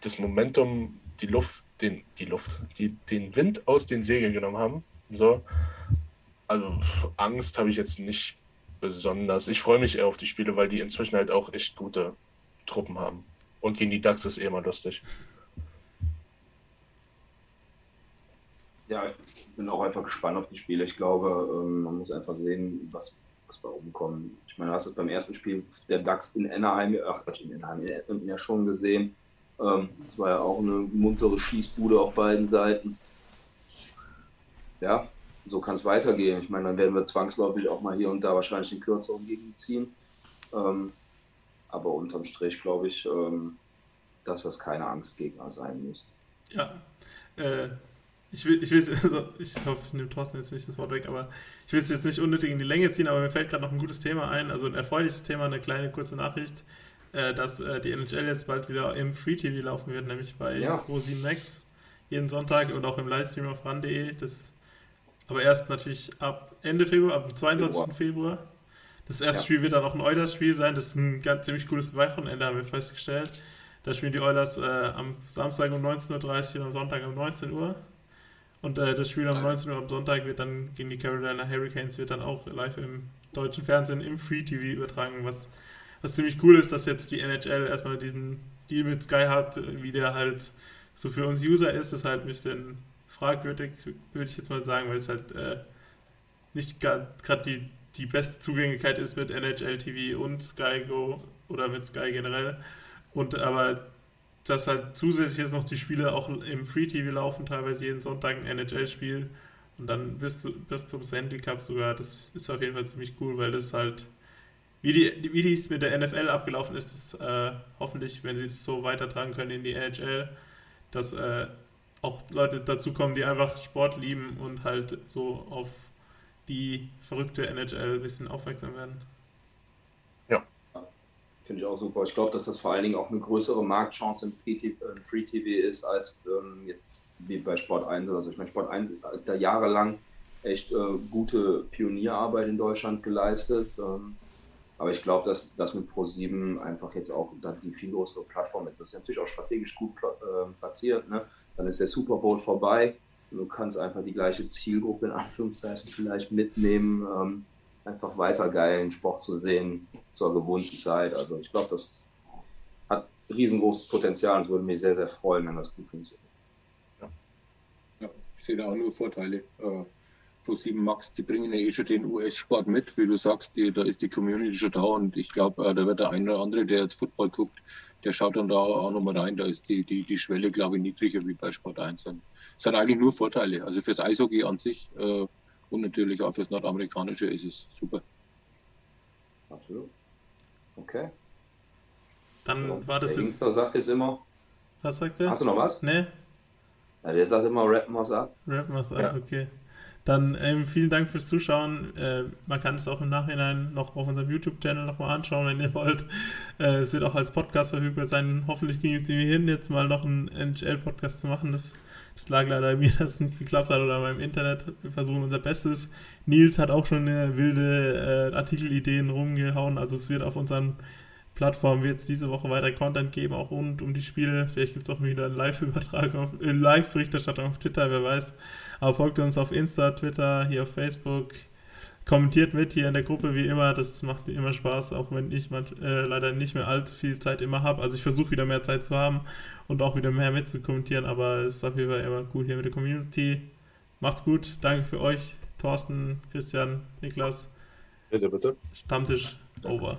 das Momentum, die Luft, den, die Luft, die, den Wind aus den Segeln genommen haben. So. Also Angst habe ich jetzt nicht besonders. Ich freue mich eher auf die Spiele, weil die inzwischen halt auch echt gute Truppen haben. Und gegen die DAX ist eh immer lustig. Ja, ich bin auch einfach gespannt auf die Spiele. Ich glaube, ähm, man muss einfach sehen, was, was bei oben kommt. Ich meine, du hast es beim ersten Spiel der DAX in Anaheim, ach Quatsch, in Anaheim, in ja schon gesehen. Ähm, das war ja auch eine muntere Schießbude auf beiden Seiten. Ja, so kann es weitergehen. Ich meine, dann werden wir zwangsläufig auch mal hier und da wahrscheinlich den kürzeren Gegner ziehen. Ähm, aber unterm Strich glaube ich, dass das keine Angstgegner sein müssen. Ja, äh, ich will, ich will, also ich hoffe, ich nehme Thorsten jetzt nicht das Wort weg, aber ich will es jetzt nicht unnötig in die Länge ziehen, aber mir fällt gerade noch ein gutes Thema ein, also ein erfreuliches Thema, eine kleine kurze Nachricht, äh, dass äh, die NHL jetzt bald wieder im Free TV laufen wird, nämlich bei ja. Pro7 Max jeden Sonntag und auch im Livestream auf ran.de. Das aber erst natürlich ab Ende Februar, ab dem 22. Februar. Februar. Das erste ja. Spiel wird dann auch ein Oilers-Spiel sein. Das ist ein ganz ziemlich cooles Wochenende, haben wir festgestellt. Da spielen die Oilers äh, am Samstag um 19.30 Uhr und am Sonntag um 19 Uhr. Und äh, das Spiel um 19 Uhr am Sonntag wird dann gegen die Carolina Hurricanes wird dann auch live im deutschen Fernsehen im Free TV übertragen, was, was ziemlich cool ist, dass jetzt die NHL erstmal diesen Deal mit Sky hat, wie der halt so für uns User ist, ist halt ein bisschen fragwürdig, würde ich jetzt mal sagen, weil es halt äh, nicht gerade die, die beste Zugänglichkeit ist mit NHL TV und Sky Go oder mit Sky generell. Und aber dass halt zusätzlich jetzt noch die Spiele auch im Free TV laufen, teilweise jeden Sonntag ein NHL-Spiel und dann bis, zu, bis zum Sandy Cup sogar, das ist auf jeden Fall ziemlich cool, weil das halt, wie die wie dies mit der NFL abgelaufen ist, ist äh, hoffentlich, wenn sie das so weitertragen können in die NHL, dass äh, auch Leute dazu kommen, die einfach Sport lieben und halt so auf die verrückte NHL ein bisschen aufmerksam werden. Finde ich auch super. Ich glaube, dass das vor allen Dingen auch eine größere Marktchance im Free TV, äh, Free TV ist, als ähm, jetzt wie bei Sport 1. Also ich meine, Sport 1 hat da jahrelang echt äh, gute Pionierarbeit in Deutschland geleistet. Ähm, aber ich glaube, dass das mit Pro7 einfach jetzt auch dann die viel größere Plattform ist. Das ist natürlich auch strategisch gut äh, platziert. Ne? Dann ist der Super Bowl vorbei. Und du kannst einfach die gleiche Zielgruppe in Anführungszeichen vielleicht mitnehmen. Ähm, einfach weiter geilen Sport zu sehen zur gewohnten Zeit. Also ich glaube, das hat riesengroßes Potenzial und es würde mich sehr, sehr freuen, wenn das gut funktioniert. Ja, ja ich sehe da auch nur Vorteile. Äh, Pro 7 Max, die bringen ja eh schon den US-Sport mit, wie du sagst, die, da ist die Community schon da und ich glaube, äh, da wird der eine oder andere, der jetzt Football guckt, der schaut dann da auch nochmal rein. Da ist die, die, die Schwelle, glaube ich, niedriger wie bei Sport 1. es hat eigentlich nur Vorteile. Also fürs Eishockey an sich äh, und natürlich auch fürs Nordamerikanische ist es super. Absolut. Okay. Dann so, war das der jetzt. Der sagt jetzt immer. Was sagt er? Hast du noch was? Nee. Ja, der sagt immer, rappen was ab. Rappen was ab, ja. okay. Dann ähm, vielen Dank fürs Zuschauen. Äh, man kann es auch im Nachhinein noch auf unserem YouTube-Channel nochmal anschauen, wenn ihr wollt. Äh, es wird auch als Podcast verfügbar sein. Hoffentlich ging es mir hin, jetzt mal noch einen NHL-Podcast zu machen. Das es lag leider mir, dass es nicht geklappt hat oder beim Internet. Wir versuchen unser Bestes. Nils hat auch schon eine wilde äh, Artikelideen rumgehauen. Also es wird auf unseren Plattformen wird es diese Woche weiter Content geben, auch rund um die Spiele. Vielleicht gibt es auch wieder eine Live-Übertragung, äh, Live-Berichterstattung auf Twitter, wer weiß. Aber folgt uns auf Insta, Twitter, hier auf Facebook, kommentiert mit hier in der Gruppe wie immer. Das macht mir immer Spaß, auch wenn ich äh, leider nicht mehr allzu viel Zeit immer habe. Also ich versuche wieder mehr Zeit zu haben und auch wieder mehr mitzukommentieren, aber es ist auf jeden Fall immer cool hier mit der Community. Macht's gut. Danke für euch, Thorsten, Christian, Niklas. Bitte, bitte. Stammtisch over.